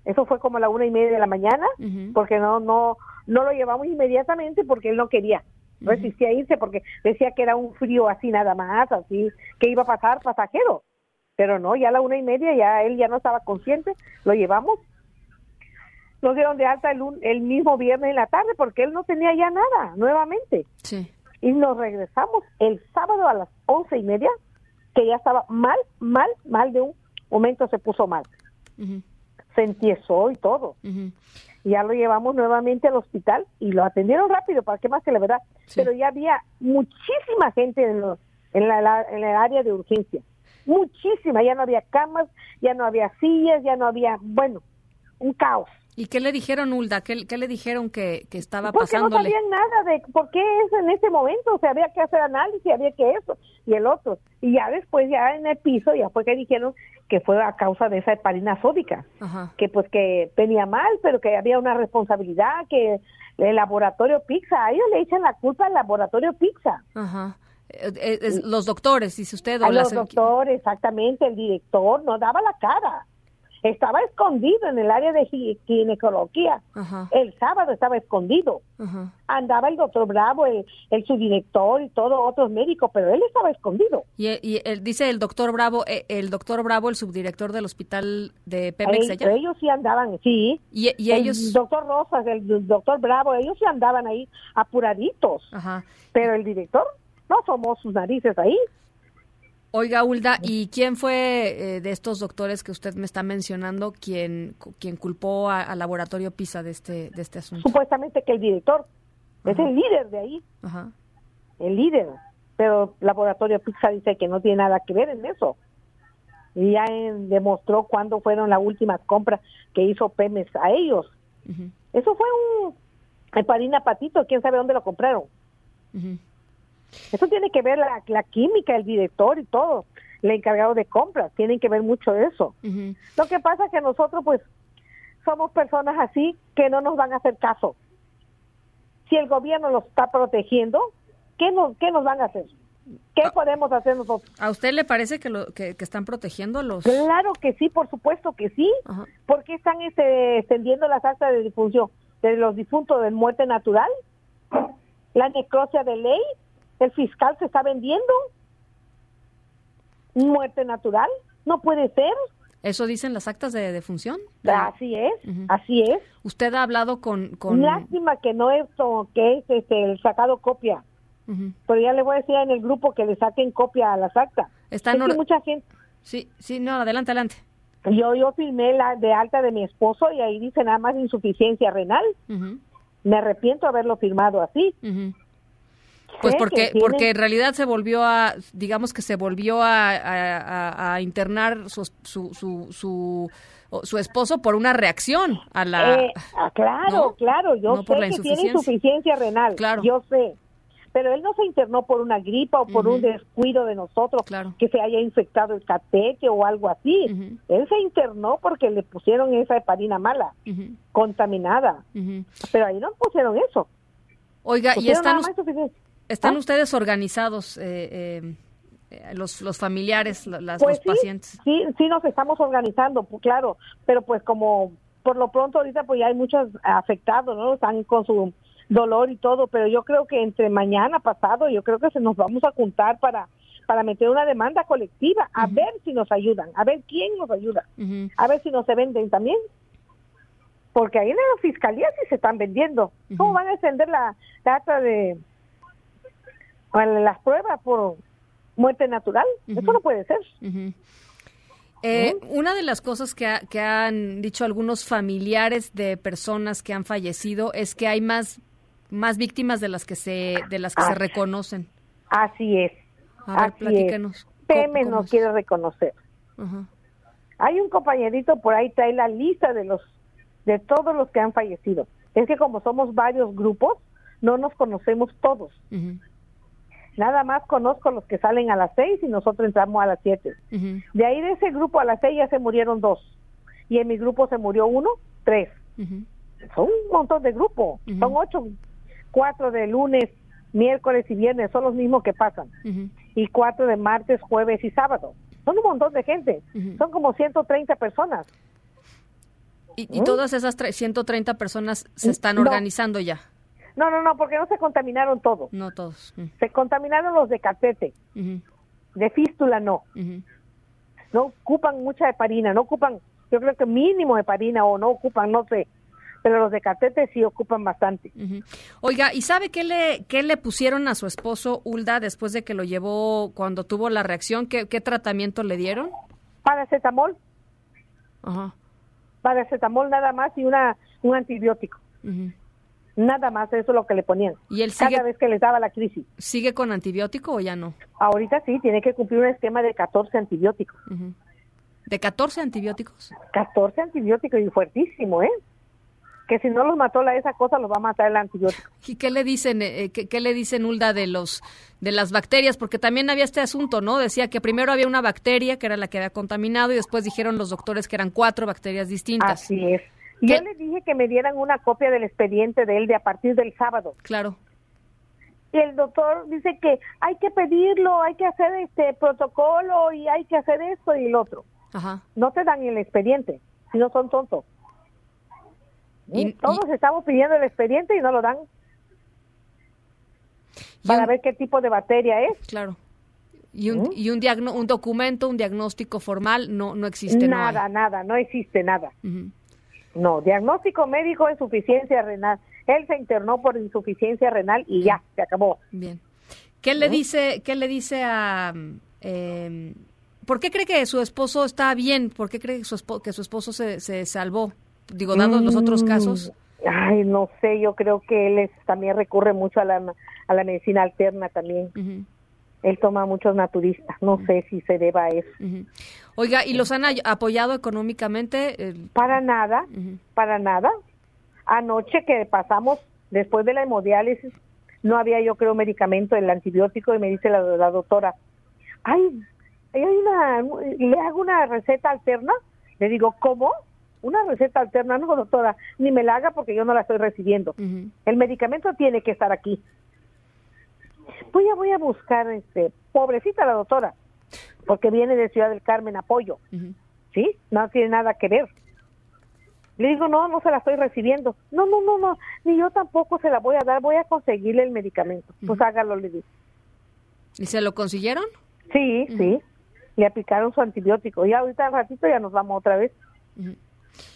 eso fue como a la una y media de la mañana, porque no, no, no lo llevamos inmediatamente porque él no quería resistía irse porque decía que era un frío así nada más, así que iba a pasar pasajero pero no, ya a la una y media ya él ya no estaba consciente, lo llevamos. Nos dieron de alta el, el mismo viernes en la tarde porque él no tenía ya nada nuevamente. Sí. Y nos regresamos el sábado a las once y media, que ya estaba mal, mal, mal de un momento se puso mal. Se entiesó y todo. Ya lo llevamos nuevamente al hospital y lo atendieron rápido, para qué más que la verdad. Pero ya había muchísima gente en, en, la, en el área de urgencia muchísima, ya no había camas, ya no había sillas, ya no había, bueno, un caos. ¿Y qué le dijeron, Ulda? ¿Qué, qué le dijeron que, que estaba Porque pasándole? no sabían nada de por qué es en ese momento, o sea, había que hacer análisis, había que eso y el otro. Y ya después, ya en el piso, ya fue que dijeron que fue a causa de esa heparina sódica, que pues que venía mal, pero que había una responsabilidad, que el laboratorio Pizza, a ellos le echan la culpa al laboratorio Pizza. Ajá. Eh, eh, los doctores, dice usted. O los doctores, exactamente, el director no daba la cara. Estaba escondido en el área de ginecología. El sábado estaba escondido. Andaba el doctor Bravo, el, subdirector y todos otros médicos, pero él estaba escondido. Y, y dice el doctor Bravo, eh, el doctor Bravo, el subdirector del hospital de Pemex. ellos sí andaban, sí. Y, ellos. El doctor Rosas, el doctor Bravo, ellos sí andaban ahí apuraditos. Pero el director no somos sus narices ahí. Oiga, Hulda, ¿y quién fue eh, de estos doctores que usted me está mencionando quien, quien culpó al laboratorio PISA de este, de este asunto? Supuestamente que el director es el líder de ahí. Ajá. El líder. Pero el laboratorio PISA dice que no tiene nada que ver en eso. Y ya demostró cuándo fueron las últimas compras que hizo Pemex a ellos. Eso fue un heparina patito, quién sabe dónde lo compraron. Eso tiene que ver la, la química, el director y todo, el encargado de compras, tienen que ver mucho eso. Lo que pasa es que nosotros pues somos personas así que no nos van a hacer caso. Si el gobierno los está protegiendo, ¿qué nos, qué nos van a hacer? ¿Qué podemos hacer nosotros? ¿A usted le parece que, lo, que, están protegiendo a los...? Claro que sí, por supuesto que sí. ¿Por qué están este, extendiendo las actas de difunción de los difuntos de muerte natural? ¿La necrosia de ley? ¿El fiscal se está vendiendo? ¿Muerte natural? No puede ser. ¿Eso dicen las actas de defunción? Así es, así es. ¿Usted ha hablado con, con... Lástima que no es, que es este, el sacado copia. Pero ya le voy a decir en el grupo que le saquen copia a las actas. Está es mucha gente... Sí, sí, no, adelante, adelante. Yo, yo filmé la de alta de mi esposo y ahí dice nada más insuficiencia renal. Me arrepiento de haberlo firmado así. Pues porque, porque en realidad se volvió a, digamos que se volvió a, internar su, su, su, su, esposo por una reacción a la... Eh, ah, claro, claro, yo sé que tiene insuficiencia renal, claro. yo sé. Pero él no se internó por una gripa o por un descuido de nosotros, claro. que se haya infectado el catete o algo así. Él se internó porque le pusieron esa heparina mala, contaminada. Pero ahí no pusieron eso. Oiga, y están... ¿Están ¿Ah? ustedes organizados, eh, eh, los, los familiares, las, pues los pacientes? Sí, sí nos estamos organizando, claro, pero pues como por lo pronto ahorita pues ya hay muchos afectados, ¿no? Están con su dolor y todo, pero yo creo que entre mañana pasado, yo creo que se nos vamos a juntar para para meter una demanda colectiva, a ver si nos ayudan, a ver quién nos ayuda, a ver si nos se venden también. Porque ahí en la fiscalía sí se están vendiendo. ¿Cómo van a extender la data de, las pruebas por muerte natural. Eso no puede ser. Eh, una de las cosas que, que, han dicho algunos familiares de personas que han fallecido es que hay más más víctimas de las que se de las que se reconocen. Así es. A ver, platíquenos. Peme no quiere reconocer. Hay un compañerito por ahí trae la lista de los de todos los que han fallecido. Es que como somos varios grupos, no nos conocemos todos. Nada más conozco los que salen a las seis y nosotros entramos a las siete. De ahí de ese grupo a las seis ya se murieron dos. Y en mi grupo se murió uno, tres. Son un montón de grupos. Son ocho, cuatro de lunes, miércoles y viernes. Son los mismos que pasan. Y cuatro de martes, jueves y sábado. Son un montón de gente. Son como 130 personas. Y, y todas esas 130 personas se están organizando ya. No, no, no, porque no se contaminaron todos. No todos. Mm. Se contaminaron los de catete. De fístula no. No ocupan mucha heparina, no ocupan, yo creo que mínimo heparina o no ocupan, no sé. Pero los de catete sí ocupan bastante. Oiga, ¿y sabe qué le, qué le pusieron a su esposo Ulda después de que lo llevó cuando tuvo la reacción? ¿Qué, qué tratamiento le dieron? Paracetamol. Ajá. Paracetamol nada más y una un antibiótico. Nada más, eso es lo que le ponían. ¿Y él Cada vez que les daba la crisis. ¿Sigue con antibiótico o ya no? Ahorita sí, tiene que cumplir un esquema de 14 antibióticos. ¿De 14 antibióticos? 14 antibióticos y fuertísimo, ¿eh? Que si no los mató la esa cosa, los va a matar el antibiótico. ¿Y qué le dicen, eh, qué, le dicen Ulda de los de las bacterias? Porque también había este asunto, ¿no? Decía que primero había una bacteria que era la que había contaminado y después dijeron los doctores que eran cuatro bacterias distintas. Así es. Yo le dije que me dieran una copia del expediente de él de a partir del sábado. Claro. Y el doctor dice que hay que pedirlo, hay que hacer este protocolo y hay que hacer esto y el otro. Ajá. No te dan el expediente, si no son tontos. Y, Todos estamos pidiendo el expediente y no lo dan. Para ver qué tipo de bacteria es. Claro. Y un, ¿Mm? y un, un documento, un diagnóstico formal no, no existe. Nada, nada, no existe nada. No, diagnóstico médico, insuficiencia renal. Él se internó por insuficiencia renal y ya, se acabó. Bien. ¿Qué le dice, qué le dice a... Eh, ¿Por qué cree que su esposo está bien? ¿Por qué cree que su esposo, que su esposo se, se salvó? Digo, dando los otros casos. Mm, ay, no sé, yo creo que él también recurre mucho a la, a la medicina alterna también él toma muchos naturistas. No sé si se deba a eso. Oiga, ¿y los han apoyado económicamente? Para nada, para nada. Anoche que pasamos, después de la hemodiálisis, no había yo creo medicamento, el antibiótico, y me dice la, la doctora, ay, hay una, le hago una receta alterna. Le digo, ¿cómo? Una receta alterna, no doctora, ni me la haga porque yo no la estoy recibiendo. El medicamento tiene que estar aquí. Voy a, voy a buscar, este, pobrecita la doctora, porque viene de Ciudad del Carmen apoyo, ¿sí? No tiene nada que ver. Le digo, no, no se la estoy recibiendo. No, no, no, no, ni yo tampoco se la voy a dar, voy a conseguirle el medicamento. Pues hágalo, le digo. ¿Y se lo consiguieron? Sí, sí. Le aplicaron su antibiótico. Y ahorita al ratito ya nos vamos otra vez.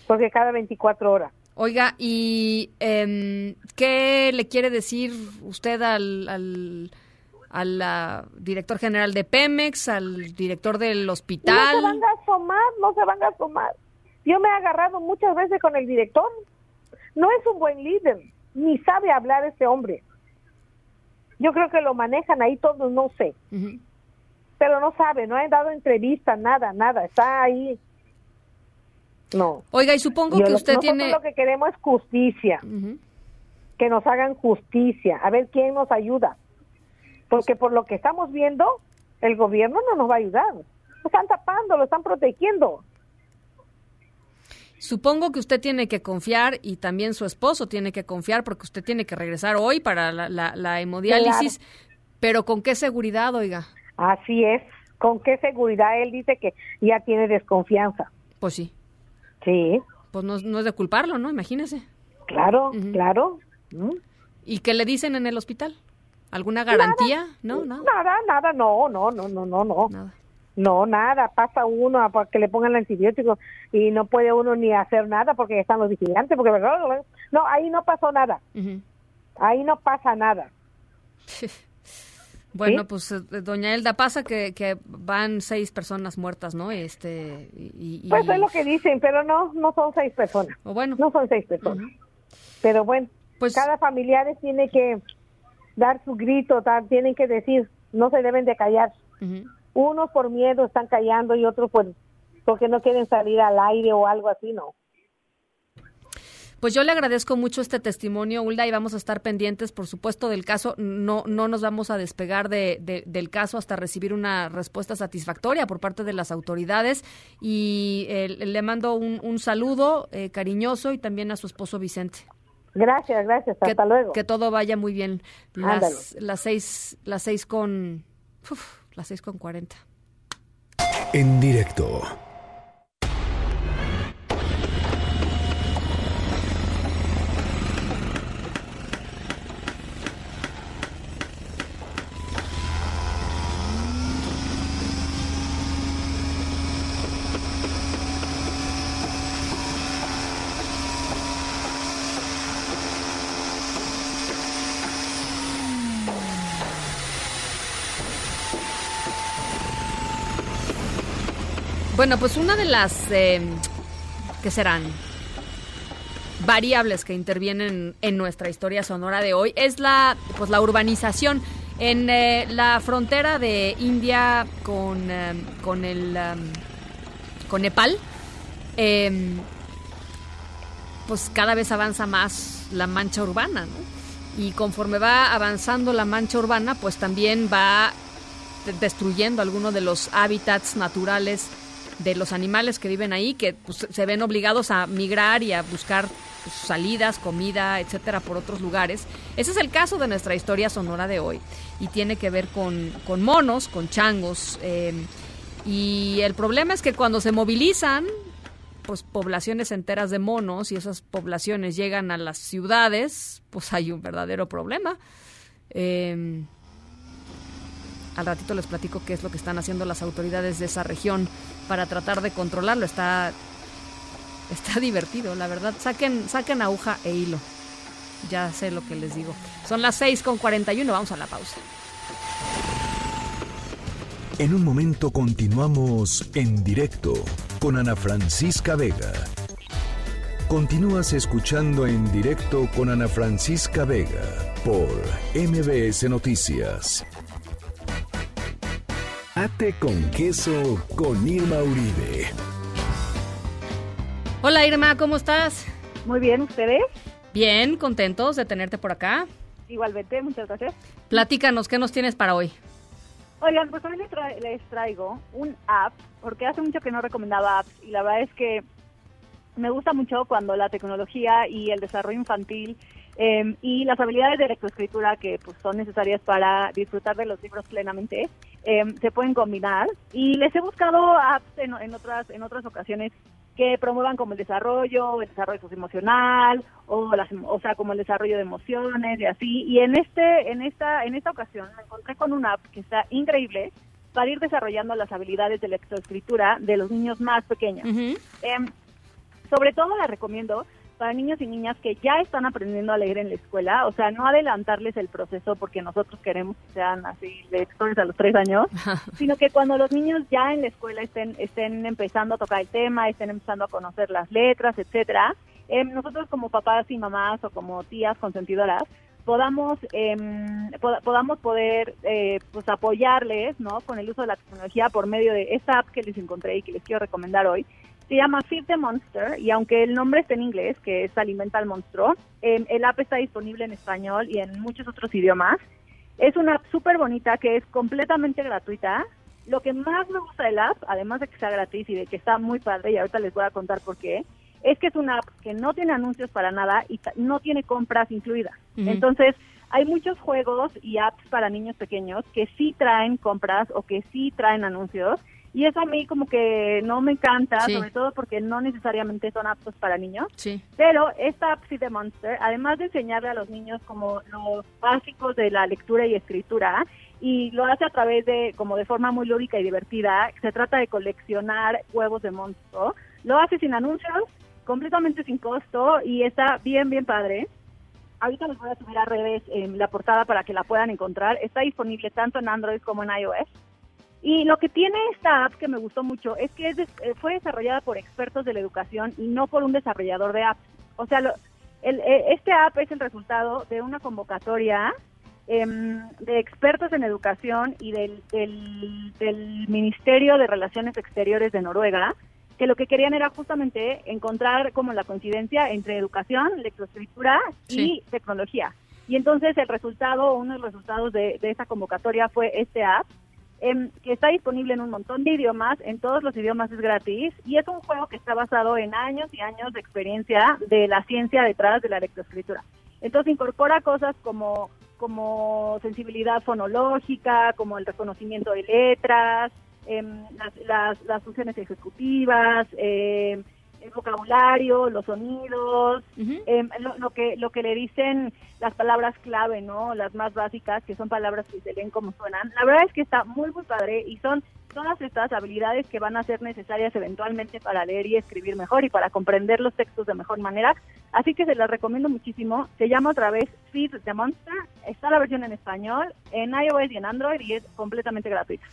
Porque cada 24 horas. Oiga, ¿y eh, qué le quiere decir usted al, al, al director general de Pemex, al director del hospital? No se van a asomar, no se van a asomar. Yo me he agarrado muchas veces con el director. No es un buen líder, ni sabe hablar ese hombre. Yo creo que lo manejan ahí todos, no sé. Pero no sabe, no ha dado entrevista, nada, nada. Está ahí no. Oiga, y supongo que usted tiene... lo que queremos es justicia. Que nos hagan justicia. A ver quién nos ayuda. Porque por lo que estamos viendo, el gobierno no nos va a ayudar. Lo están tapando, lo están protegiendo. Supongo que usted tiene que confiar y también su esposo tiene que confiar porque usted tiene que regresar hoy para la, la, hemodiálisis. Pero ¿con qué seguridad, oiga? Así es. ¿Con qué seguridad? Él dice que ya tiene desconfianza. Pues sí. Sí. Pues no, es de culparlo, ¿no? Imagínese. Claro, claro. ¿Y qué le dicen en el hospital? ¿Alguna garantía? ¿No? Nada. nada, nada, no, no, no, no, no, no. Nada. No, nada, pasa uno para que le pongan el antibiótico y no puede uno ni hacer nada porque están los vigilantes, porque no, ahí no pasó nada. Ahí no pasa nada. Bueno, pues eh, doña Elda, pasa que, que, van seis personas muertas, ¿no? Este, y, Pues es lo que dicen, pero no, no son seis personas. O bueno. No son seis personas. Pero bueno, pues cada familiar tiene que dar su grito, tienen que decir, no se deben de callar. Unos por miedo están callando y otros pues porque no quieren salir al aire o algo así, no. Pues yo le agradezco mucho este testimonio, Ulda, y vamos a estar pendientes, por supuesto, del caso. No, no nos vamos a despegar de, del caso hasta recibir una respuesta satisfactoria por parte de las autoridades. Y eh, le mando un, saludo eh, cariñoso y también a su esposo Vicente. Gracias, gracias. Hasta luego. Que todo vaya muy bien. Las, las seis, las seis con, las seis con cuarenta. En directo. Bueno, pues una de las eh, que serán variables que intervienen en nuestra historia sonora de hoy es la pues la urbanización en eh, la frontera de India con, eh, con el con Nepal em, pues cada vez avanza más la mancha urbana ¿no? y conforme va avanzando la mancha urbana pues también va destruyendo algunos de los hábitats naturales de los animales que viven ahí, que pues, se ven obligados a migrar y a buscar pues, salidas, comida, etcétera, por otros lugares. Ese es el caso de nuestra historia sonora de hoy y tiene que ver con, con monos, con changos. Em, y el problema es que cuando se movilizan, pues poblaciones enteras de monos y esas poblaciones llegan a las ciudades, pues hay un verdadero problema. Eh, al ratito les platico qué es lo que están haciendo las autoridades de esa región para tratar de controlarlo. Está, está divertido, la verdad. Saquen, saquen aguja e hilo. Ya sé lo que les digo. Son las 6 con 41, vamos a la pausa. En un momento continuamos en directo con Ana Francisca Vega. Continúas escuchando en directo con Ana Francisca Vega por MBS Noticias. Ate con queso con Irma Uribe. Hola Irma, ¿cómo estás? Muy bien, ¿ustedes? Bien, contentos de tenerte por acá. Igualmente, muchas gracias. Platícanos, ¿qué nos tienes para hoy? Oigan, pues hoy les, traigo un app, porque hace mucho que no recomendaba apps y la verdad es que me gusta mucho cuando la tecnología y el desarrollo infantil Em, y las habilidades de lectoescritura que pues, son necesarias para disfrutar de los libros plenamente em, se pueden combinar y les he buscado apps en, en, otras en otras ocasiones que promuevan como el desarrollo, el desarrollo socioemocional o las, o sea, como el desarrollo de emociones y así. Y en este en esta en esta ocasión me encontré con una app que está increíble para ir desarrollando las habilidades de lectoescritura de los niños más pequeños. Em, sobre todo la recomiendo para niños y niñas que ya están aprendiendo a leer en la escuela, o sea, no adelantarles el proceso porque nosotros queremos que sean así lectores a los tres años, sino que cuando los niños ya en la escuela estén, estén empezando a tocar el tema, estén empezando a conocer las letras, etcétera, eh, nosotros como papás y mamás o como tías consentidoras, podamos eh, podamos poder eh, pues apoyarles no con el uso de la tecnología por medio de esta app que les encontré y que les quiero recomendar hoy se llama Feed the Monster y aunque el nombre está en inglés, que es Alimenta al Monstruo, em, el app está disponible en español y en muchos otros idiomas. Es una app súper bonita que es completamente gratuita. Lo que más me gusta del app, además de que sea gratis y de que está muy padre, y ahorita les voy a contar por qué, es que es una app que no tiene anuncios para nada y no tiene compras incluidas. Entonces, hay muchos juegos y apps para niños pequeños que sí traen compras o que sí traen anuncios y eso a mí como que no me encanta, sobre todo porque no necesariamente son aptos para niños. Sí. Pero esta app de Monster, además de enseñarle a los niños como los básicos de la lectura y escritura, y lo hace a través de, como de forma muy lúdica y divertida, se trata de coleccionar huevos de monstruo, lo hace sin anuncios, completamente sin costo y está bien, bien padre. Ahorita les voy a subir a redes en la portada para que la puedan encontrar. Está disponible tanto en Android como en iOS. Y lo que tiene esta app que me gustó mucho es que eh, fue desarrollada por expertos de la educación y no por un desarrollador de apps. O sea, eh, este app es el resultado de una convocatoria em, de expertos en educación y del, del, Ministerio de Relaciones Exteriores de Noruega, que lo que querían era justamente encontrar como la coincidencia entre educación, lectoescritura y tecnología. Y entonces el resultado, uno de los resultados de, de esa convocatoria fue este app, Em, que está disponible en un montón de idiomas, en todos los idiomas es gratis y es un juego que está basado en años y años de experiencia de la ciencia detrás de la lectoescritura. Entonces incorpora cosas como como sensibilidad fonológica, como el reconocimiento de letras, em, las, las, funciones ejecutivas, eh, el vocabulario, los sonidos, lo, que lo que le dicen las palabras clave, ¿no? Las más básicas, que son palabras que se leen como suenan. La verdad es que está muy, muy padre y son todas estas habilidades que van a ser necesarias eventualmente para leer y escribir mejor y para comprender los textos de mejor manera. Así que se las recomiendo muchísimo. Se llama otra vez Feed the Monster. Está la versión en español, en iOS y en Android y es completamente gratuita.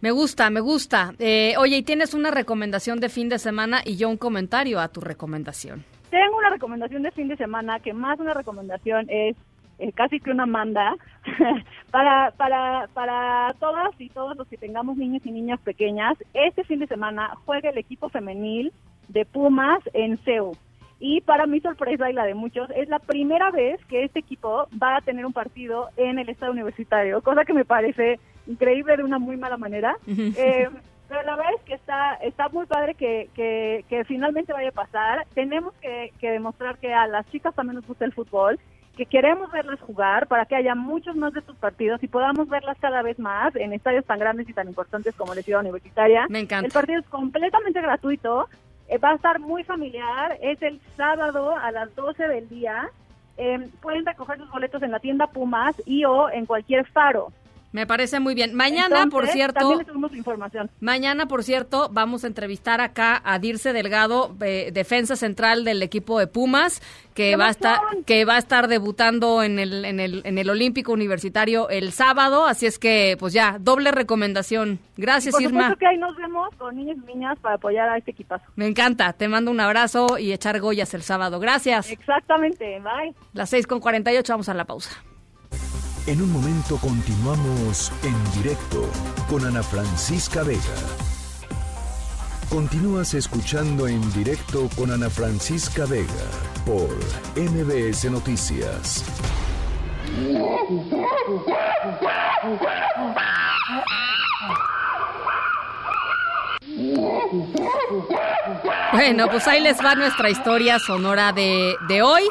Me gusta, me gusta. Eh, oye, y tienes una recomendación de fin de semana y yo un comentario a tu recomendación. Tengo una recomendación de fin de semana que más una recomendación es eh, casi que una manda para, para, para todas y todos los que tengamos niños y niñas pequeñas. Este fin de semana juega el equipo femenil de Pumas en CEU. Y para mi sorpresa y la de muchos, es la primera vez que este equipo va a tener un partido en el estado universitario, cosa que me parece increíble de una muy mala manera. Eh, pero la verdad es que está, está muy padre que, que, finalmente vaya a pasar. Tenemos que, demostrar que a las chicas también nos gusta el fútbol, que queremos verlas jugar para que haya muchos más de estos partidos y podamos verlas cada vez más en estadios tan grandes y tan importantes como la Ciudad Universitaria. Me encanta. El partido es completamente gratuito, eh, va a estar muy familiar, es el sábado a las 12 del día. Eh, pueden recoger sus boletos en la tienda Pumas y o en cualquier faro. Me parece muy bien. Mañana, por cierto. También les información. Mañana, por cierto, vamos a entrevistar acá a Dirce Delgado, eh, defensa central del equipo de Pumas, que va a estar, que va a estar debutando en el, en el, en el Olímpico Universitario el sábado. Así es que, pues ya, doble recomendación. Gracias, por Irma. que ahí nos vemos con niños y niñas para apoyar a este equipazo. Me encanta. Te mando un abrazo y echar goyas el sábado. Gracias. Exactamente. Bye. Las seis con 48, vamos a la pausa. En un momento continuamos en directo con Ana Francisca Vega. Continúas escuchando en directo con Ana Francisca Vega por MBS Noticias. Bueno, pues ahí les va nuestra historia sonora de, de hoy.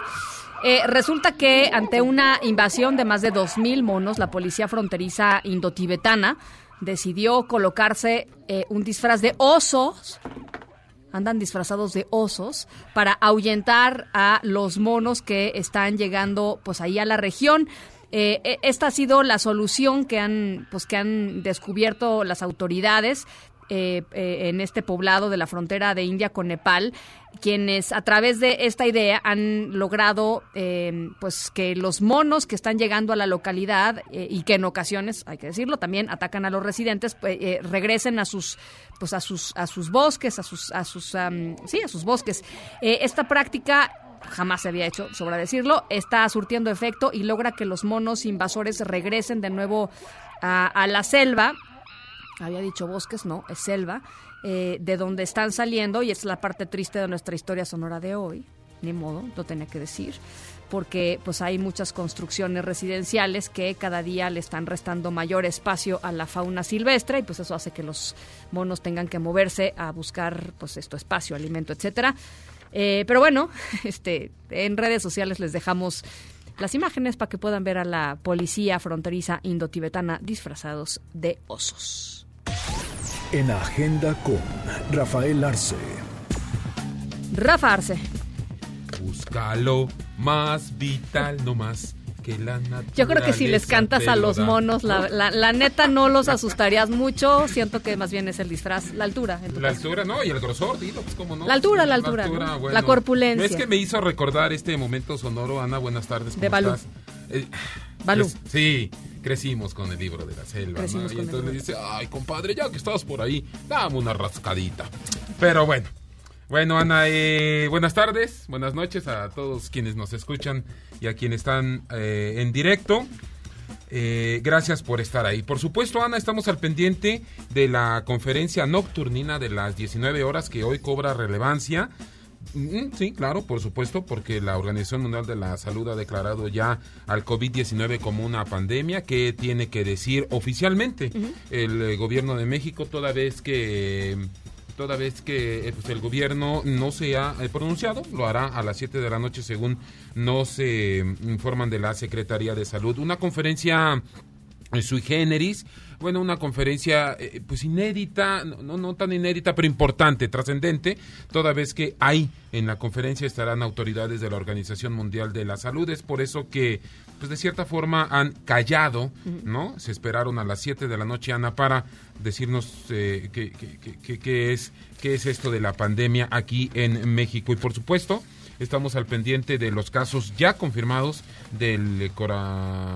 Eh, resulta que ante una invasión de más de 2.000 monos, la policía fronteriza indotibetana decidió colocarse eh, un disfraz de osos andan disfrazados de osos para ahuyentar a los monos que están llegando pues ahí a la región. Eh, e, esta ha sido la solución que han pues que han descubierto las autoridades eh, en este poblado de la frontera de India con Nepal, quienes a través de esta idea han logrado eh, pues que los monos que están llegando a la localidad y que en ocasiones, hay que decirlo, también atacan a los residentes, pues, regresen a sus pues a sus a sus bosques, a sus a sus sí a sus bosques. esta práctica jamás se había hecho, sobra decirlo, está surtiendo efecto y logra que los monos invasores regresen de nuevo a la selva había dicho bosques, no, es selva, eh, de donde están saliendo, y es la parte triste de nuestra historia sonora de hoy, ni modo, lo tenía que decir, porque pues hay muchas construcciones residenciales que cada día le están restando mayor espacio a la fauna silvestre y pues eso hace que los monos tengan que moverse a buscar pues esto espacio, alimento, etcétera. Eh, pero bueno, este, en redes sociales les dejamos las imágenes para que puedan ver a la policía fronteriza indotibetana disfrazados de osos. En Agenda con Rafael Arce. Rafa Arce. Búscalo más vital, no más que la Yo creo que si les cantas a los monos, la, neta no los asustarías mucho. Siento que más bien es el disfraz, la altura. la altura, no, y el grosor, dilo, pues cómo no. La altura, la altura. La, corpulencia. Es que me hizo recordar este momento sonoro, Ana, buenas tardes. ¿cómo de Balú. Eh, Balú. sí, crecimos con el libro de la selva. ¿no? Y entonces le dice, ay, compadre, ya que estás por ahí, dame una rascadita. Pero bueno. Bueno, Ana, eh, buenas tardes, buenas noches a todos quienes nos escuchan y a quienes están eh, en directo. Eh, gracias por estar ahí. Por supuesto, Ana, estamos al pendiente de la conferencia nocturnina de las 19 horas que hoy cobra relevancia sí, claro, por supuesto, porque la Organización Mundial de la Salud ha declarado ya al COVID-19 como una pandemia. Que tiene que decir oficialmente el eh, gobierno de México toda vez que toda vez que eh, pues, el gobierno no se ha eh, pronunciado, lo hará a las 7 de la noche según nos informan de la Secretaría de Salud. Una conferencia sui generis bueno, una conferencia eh, pues inédita, no, no tan inédita, pero importante, trascendente, toda vez que hay en la conferencia estarán autoridades de la Organización Mundial de la Salud. Es por eso que, pues de cierta forma, han callado, ¿no? Se esperaron a las 7 de la noche, Ana, para decirnos eh, qué es, qué es esto de la pandemia aquí en México. Y por supuesto, Estamos al pendiente de los casos ya confirmados del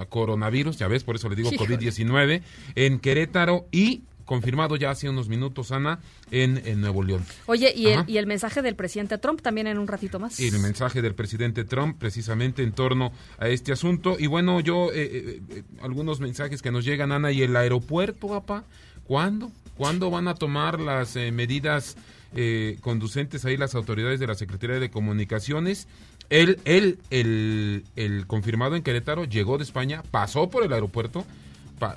coronavirus, ya ves, por eso le digo COVID-19, en Querétaro y confirmado ya hace unos minutos, Ana, en, Nuevo León. Oye, ¿y el, ¿y el, mensaje del presidente Trump también en un ratito más? El mensaje del presidente Trump precisamente en torno a este asunto. Y bueno, yo, eh, eh, eh, algunos mensajes que nos llegan, Ana, y el aeropuerto, papá, ¿cuándo? ¿Cuándo van a tomar las medidas eh, conducentes ahí las autoridades de la Secretaría de Comunicaciones. Él, él el, el, confirmado en Querétaro, llegó de España, pasó por el aeropuerto,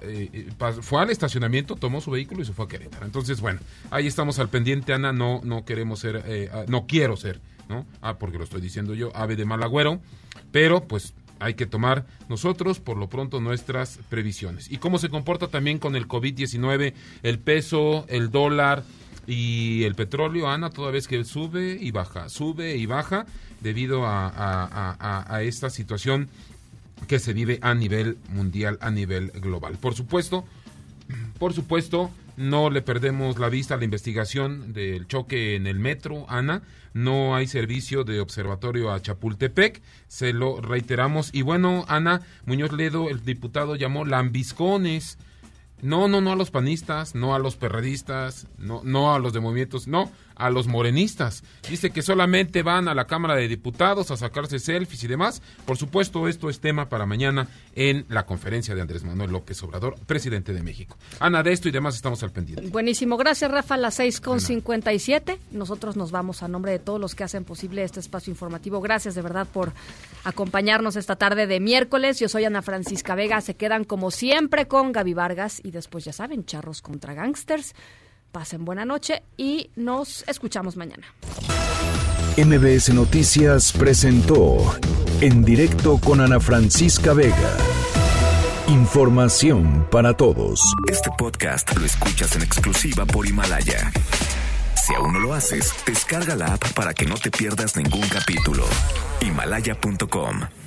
eh, eh, fue al estacionamiento, tomó su vehículo y se fue a Querétaro. Entonces, bueno, ahí estamos al pendiente, Ana, no, no queremos ser, ah, no quiero ser, ¿no? Ah, porque lo estoy diciendo yo, ave de mal agüero, pero pues hay que tomar nosotros por lo pronto nuestras previsiones. ¿Y cómo se comporta también con el COVID-19, el peso, el dólar? Y el petróleo, Ana, toda vez que sube y baja, sube y baja debido a, esta situación que se vive a nivel mundial, a nivel global. Por supuesto, por supuesto, no le perdemos la vista a la investigación del choque en el metro, Ana. No hay servicio de observatorio a Chapultepec, se lo reiteramos. Y bueno, Ana Muñoz Ledo, el diputado llamó lambiscones no, no, no a los panistas, no a los perredistas, no, no a los de movimientos, no, a los morenistas. Dice que solamente van a la Cámara de Diputados a sacarse selfies y demás. Por supuesto, esto es tema para mañana en la conferencia de Andrés Manuel López Obrador, presidente de México. Ana, de esto y demás estamos al pendiente. Buenísimo, gracias Rafa, las seis con cincuenta y siete. Nosotros nos vamos a nombre de todos los que hacen posible este espacio informativo. Gracias de verdad por acompañarnos esta tarde de miércoles. Yo soy Ana Francisca Vega. Se quedan como siempre con Gaby Vargas y después ya saben, charros contra gangsters. Pasen buena noche y nos escuchamos mañana. MBS Noticias presentó En directo con Ana Francisca Vega. Información para todos. Este podcast lo escuchas en exclusiva por Himalaya. Si aún no lo haces, descarga la app para que no te pierdas ningún capítulo. Himalaya.com